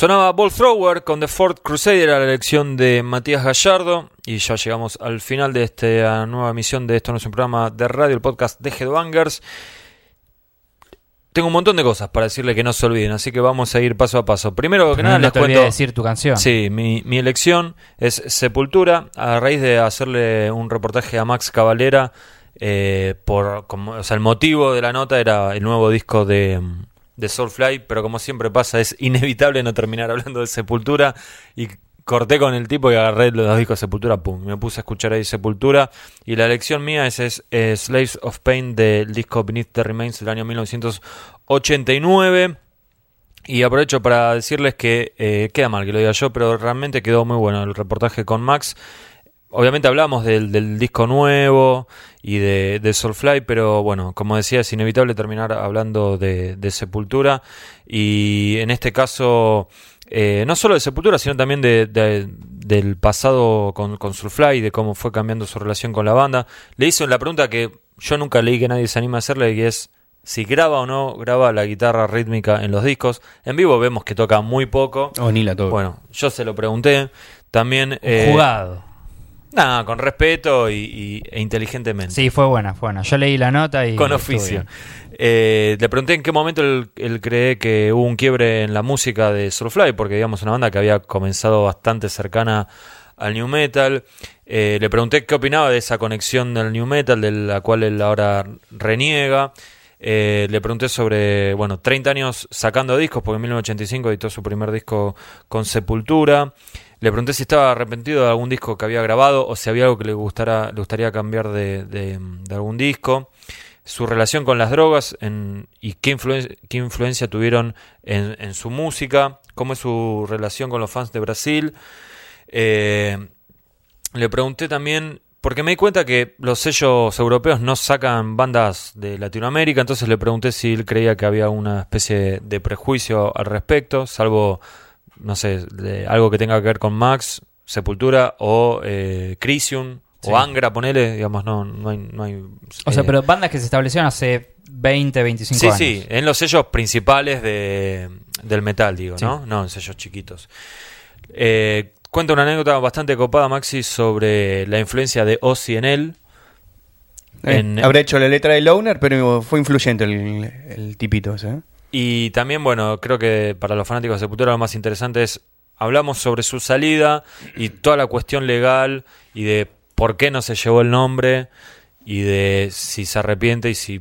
Sonaba Ball Thrower con The Ford Crusader a la elección de Matías Gallardo. Y ya llegamos al final de esta nueva emisión de Esto no es un programa de radio, el podcast de Headbangers. Tengo un montón de cosas para decirle que no se olviden, así que vamos a ir paso a paso. Primero que nada, no les te cuento. de decir tu canción. Sí, mi, mi elección es Sepultura, a raíz de hacerle un reportaje a Max Cavalera. eh, por, como, o sea, el motivo de la nota era el nuevo disco de, de Soulfly, pero como siempre pasa, es inevitable no terminar hablando de Sepultura. Y corté con el tipo y agarré los discos de Sepultura, pum, me puse a escuchar ahí Sepultura. Y la elección mía es, es, eh, Slaves of Pain del disco Beneath the Remains del año 1989. Y aprovecho para decirles que eh, queda mal que lo diga yo, pero realmente quedó muy bueno el reportaje con Max. Obviamente hablamos del, del disco nuevo y de, de Soulfly, pero bueno, como decía, es inevitable terminar hablando de, de Sepultura. Y en este caso, eh, no solo de Sepultura, sino también de, de- del pasado con, con Soulfly, de cómo fue cambiando su relación con la banda. Le hizo la pregunta que yo nunca leí que nadie se anima a hacerle, que es si graba o no graba la guitarra rítmica en los discos. En vivo vemos que toca muy poco. O ni la toco. Bueno, yo se lo pregunté. También... eh, Jugado. Nada, con respeto y, y- e inteligentemente. Sí, fue buena, fue buena. Yo leí la nota y. con oficio. Eh, le pregunté en qué momento él, él cree que hubo un quiebre en la música de Soulfly, porque digamos una banda que había comenzado bastante cercana al new metal. Eh, le pregunté qué opinaba de esa conexión del new metal, de la cual él ahora reniega. Eh, le pregunté sobre, bueno, 30 años sacando discos, porque en 1985 editó su primer disco con Sepultura. Le pregunté si estaba arrepentido de algún disco que había grabado o si había algo que le, gustara, le gustaría cambiar de, de- algún disco. Su relación con las drogas y qué influencia tuvieron en, en su música. Cómo es su relación con los fans de Brasil. Eh, le pregunté también, porque me di cuenta que los sellos europeos no sacan bandas de Latinoamérica, entonces le pregunté si él creía que había una especie de prejuicio al respecto, salvo, no sé, de algo que tenga que ver con Max, Sepultura o eh, Crisium Sí. o Angra, ponele, digamos, no, no hay... No hay O sea, eh, pero bandas que se establecieron hace 20, 25 Sí, años. sí, en los sellos principales de, del metal, digo, Sí. ¿no? No en sellos chiquitos. Eh, cuenta una anécdota bastante copada, Maxi, sobre la influencia de Ozzy en él. Eh, en- Habrá hecho la letra de Loner, pero fue influyente el, el tipito ese. ¿eh? Y también, bueno, creo que para los fanáticos de Sepultura lo más interesante es, hablamos sobre su salida y toda la cuestión legal y de por qué no se llevó el nombre y de si se arrepiente y si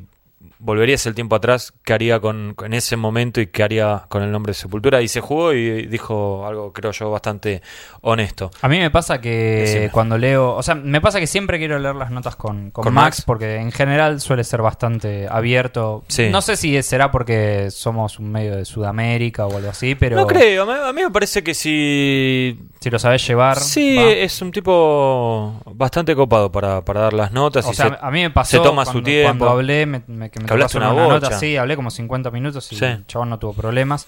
volverías el tiempo atrás, qué haría con, con ese momento y qué haría con el nombre de Sepultura. Y se jugó y dijo algo, creo yo, bastante honesto. A mí me pasa que Decime. cuando leo, o sea, me pasa que siempre quiero leer las notas con, con ¿Con Max, Max? porque en general suele ser bastante abierto. Sí. No sé si será porque somos un medio de Sudamérica o algo así, pero No creo, a mí, a mí me parece que si si lo sabes llevar. Sí, va. es un tipo bastante copado para, para dar las notas. O y sea, se- a mí me pasó se toma cuando, su tiempo. cuando hablé, me, me- que me Que hablaste una bocha. nota, sí, hablé como 50 minutos y Sí. el chabón no tuvo problemas.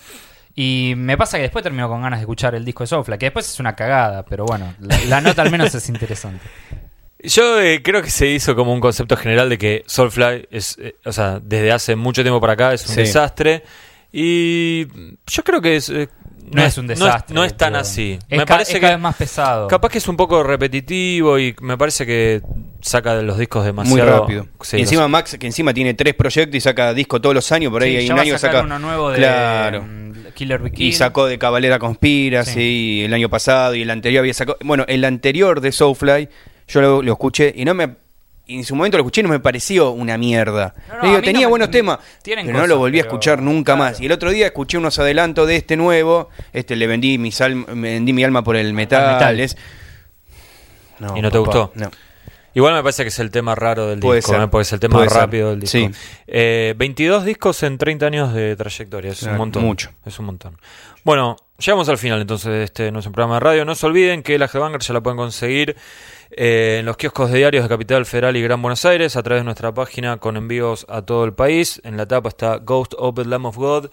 Y me pasa que después termino con ganas de escuchar el disco de Soulfly, que después es una cagada, pero bueno, la, la nota al menos es interesante. *laughs* Yo eh, creo que se hizo como un concepto general de que Soulfly es, eh, o sea, desde hace mucho tiempo para acá es un Sí. desastre. Y yo creo que es, eh, No, es un no desastre. No es, tan así. Es, me parece es que cada vez más pesado. capaz que es un poco repetitivo y me parece que saca de los discos Muy demasiado. rápido. Sí, y encima los- Max, que encima tiene tres proyectos y saca disco todos los años, por ahí Sí, hay ya un va a año sacar saca uno nuevo de Claro. mm, Killer Be Y sacó de Cabalera Conspira, Sí. sí. el año pasado y el anterior había sacado. Bueno, el anterior de Soulfly, yo lo, lo escuché y no me. y En su momento lo escuché y no me pareció una mierda. No, no, digo, tenía no me- buenos temas, pero no lo volví a escuchar nunca claro. más. Y el otro día escuché unos adelantos de este nuevo. Este le vendí, mis alm- me vendí mi alma por el metal. metal. es- ¿Y no te gustó? No. Igual me parece que es el tema raro del Puede disco, ser. ¿eh? porque es el tema ser. rápido del disco. Sí. Eh, 22 discos en 30 años de trayectoria, es un montón. mucho. Es un montón. Bueno, llegamos al final entonces de este nuestro programa de radio. No se olviden que la Headbanger ya la pueden conseguir eh, en los kioscos de diarios de Capital Federal y Gran Buenos Aires a través de nuestra página con envíos a todo el país. En la tapa está Ghost Open Lamb of God.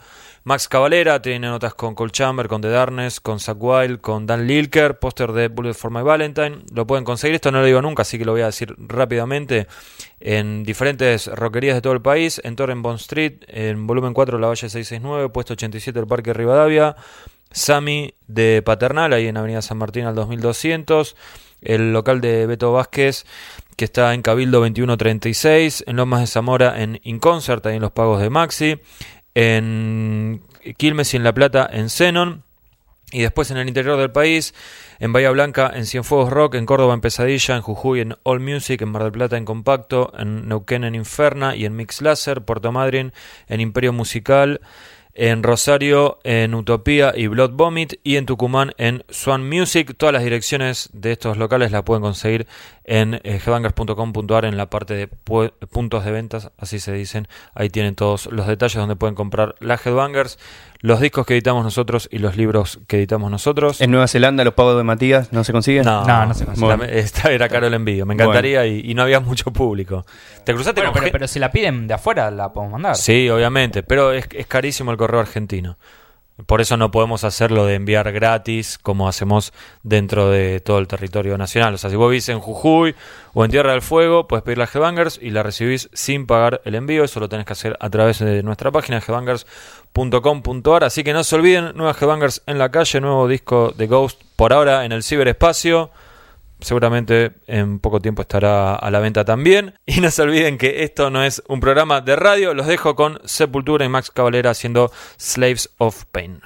Max Cavalera tiene notas con Cold Chamber, con The Darkness, con Zack Wild, con Dan Lilker, póster de Bullet for My Valentine. Lo pueden conseguir, esto no lo digo nunca, así que lo voy a decir rápidamente. En diferentes roquerías de todo el país, en Torren Bond Street, en volumen 4, La Valle 669, puesto 87 del Parque Rivadavia. Sami de Paternal, ahí en Avenida San Martín al 2200. El local de Beto Vázquez, que está en Cabildo 2136. En Lomas de Zamora, en Inconcert, ahí en los pagos de Maxi. En Quilmes y en La Plata, en Zenon. Y después en el interior del país, en Bahía Blanca, en Cienfuegos Rock, en Córdoba, en Pesadilla, en Jujuy, en All Music, en Mar del Plata, en Compacto, en Neuquén, en Inferna y en Mix Láser, Puerto Madryn, en Imperio Musical, en Rosario, en Utopía y Blood Vomit, y en Tucumán, en Swan Music. Todas las direcciones de estos locales las pueden conseguir en eh, headbangers.com.ar en la parte de pu- puntos de ventas, así se dicen. Ahí tienen todos los detalles donde pueden comprar las Headbangers, los discos que editamos nosotros y los libros que editamos nosotros. En Nueva Zelanda los pagos de Matías no se consiguen. No, No, no se consigue. la- esta era caro el envío. Me encantaría y, y no había mucho público. ¿Te cruzaste Bueno, con pero, pero si la piden de afuera, la podemos mandar. Sí, obviamente, pero es, es carísimo el correo argentino. Por eso no podemos hacerlo de enviar gratis como hacemos dentro de todo el territorio nacional. O sea, si vos vivís en Jujuy o en Tierra del Fuego, puedes pedir la Headbangers y la recibís sin pagar el envío. Eso lo tenés que hacer a través de nuestra página headbangers.com.ar. Así que no se olviden, nuevas Headbangers en la calle, nuevo disco de Ghost por ahora en el ciberespacio. Seguramente en poco tiempo estará a la venta también. *laughs* Y no se olviden que esto no es un programa de radio. Los dejo con Sepultura y Max Cavalera haciendo Slaves of Pain.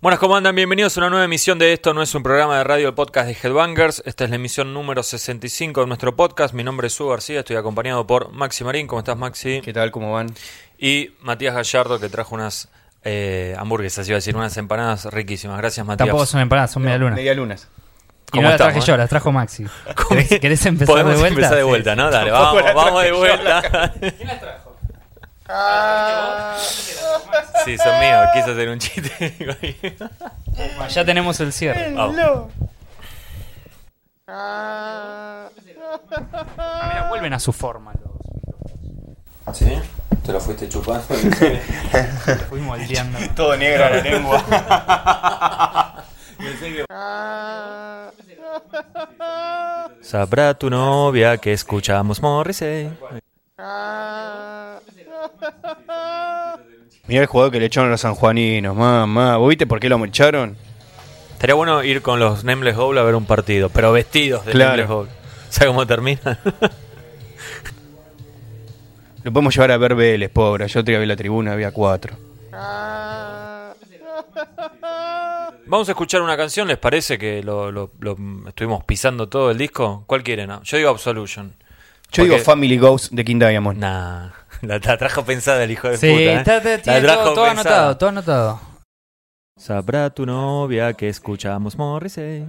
Buenas, ¿cómo andan? Bienvenidos a una nueva emisión de Esto no es un programa de radio, el podcast de Headbangers. Esta es la emisión número 65 de nuestro podcast. Mi nombre es Su García, estoy acompañado por Maxi Marín. ¿Cómo estás, Maxi? ¿Qué tal? ¿Cómo van? Y Matías Gallardo, que trajo unas eh, hamburguesas, iba a decir, unas empanadas riquísimas. Gracias, Matías. Tampoco son empanadas, son media luna. Media lunas. Y ¿Cómo no las traje estamos, yo, eh? las trajo Maxi. ¿Querés, querés empezar de vuelta? empezar de Sí. vuelta, ¿no? Dale, vamos, la vamos de traje yo. *laughs* vuelta. Sí, son míos. Quise hacer un chiste. Ya tenemos el cierre. Vamos. Ah, mira, vuelven a su forma los. ¿Sí? ¿Te lo fuiste chupando? *laughs* Fui moldeando. *laughs* Todo negro a la lengua. *laughs* Sabrá tu novia que escuchamos Morrissey. Mirá el jugador que le echaron a los sanjuaninos, mamá. ¿Vos viste por qué lo echaron? Estaría bueno ir con los Nameless Gold a ver un partido, pero vestidos de Claro. Nameless Gold. *laughs* ¿Sabes cómo termina? Lo podemos llevar a ver Vélez, pobre. Yo te vi la tribuna, había cuatro. Vamos a escuchar una canción, ¿les parece que lo, lo- lo- estuvimos pisando todo el disco? ¿Cuál quieren? no? Yo digo Absolution. Yo digo Family Ghost de King Diamond. Nah, la, la trajo pensada el hijo de Sí, puta. ¿eh? está, está- La tiene trajo todo, todo anotado, todo anotado. Sabrá tu novia que escuchamos Morrissey.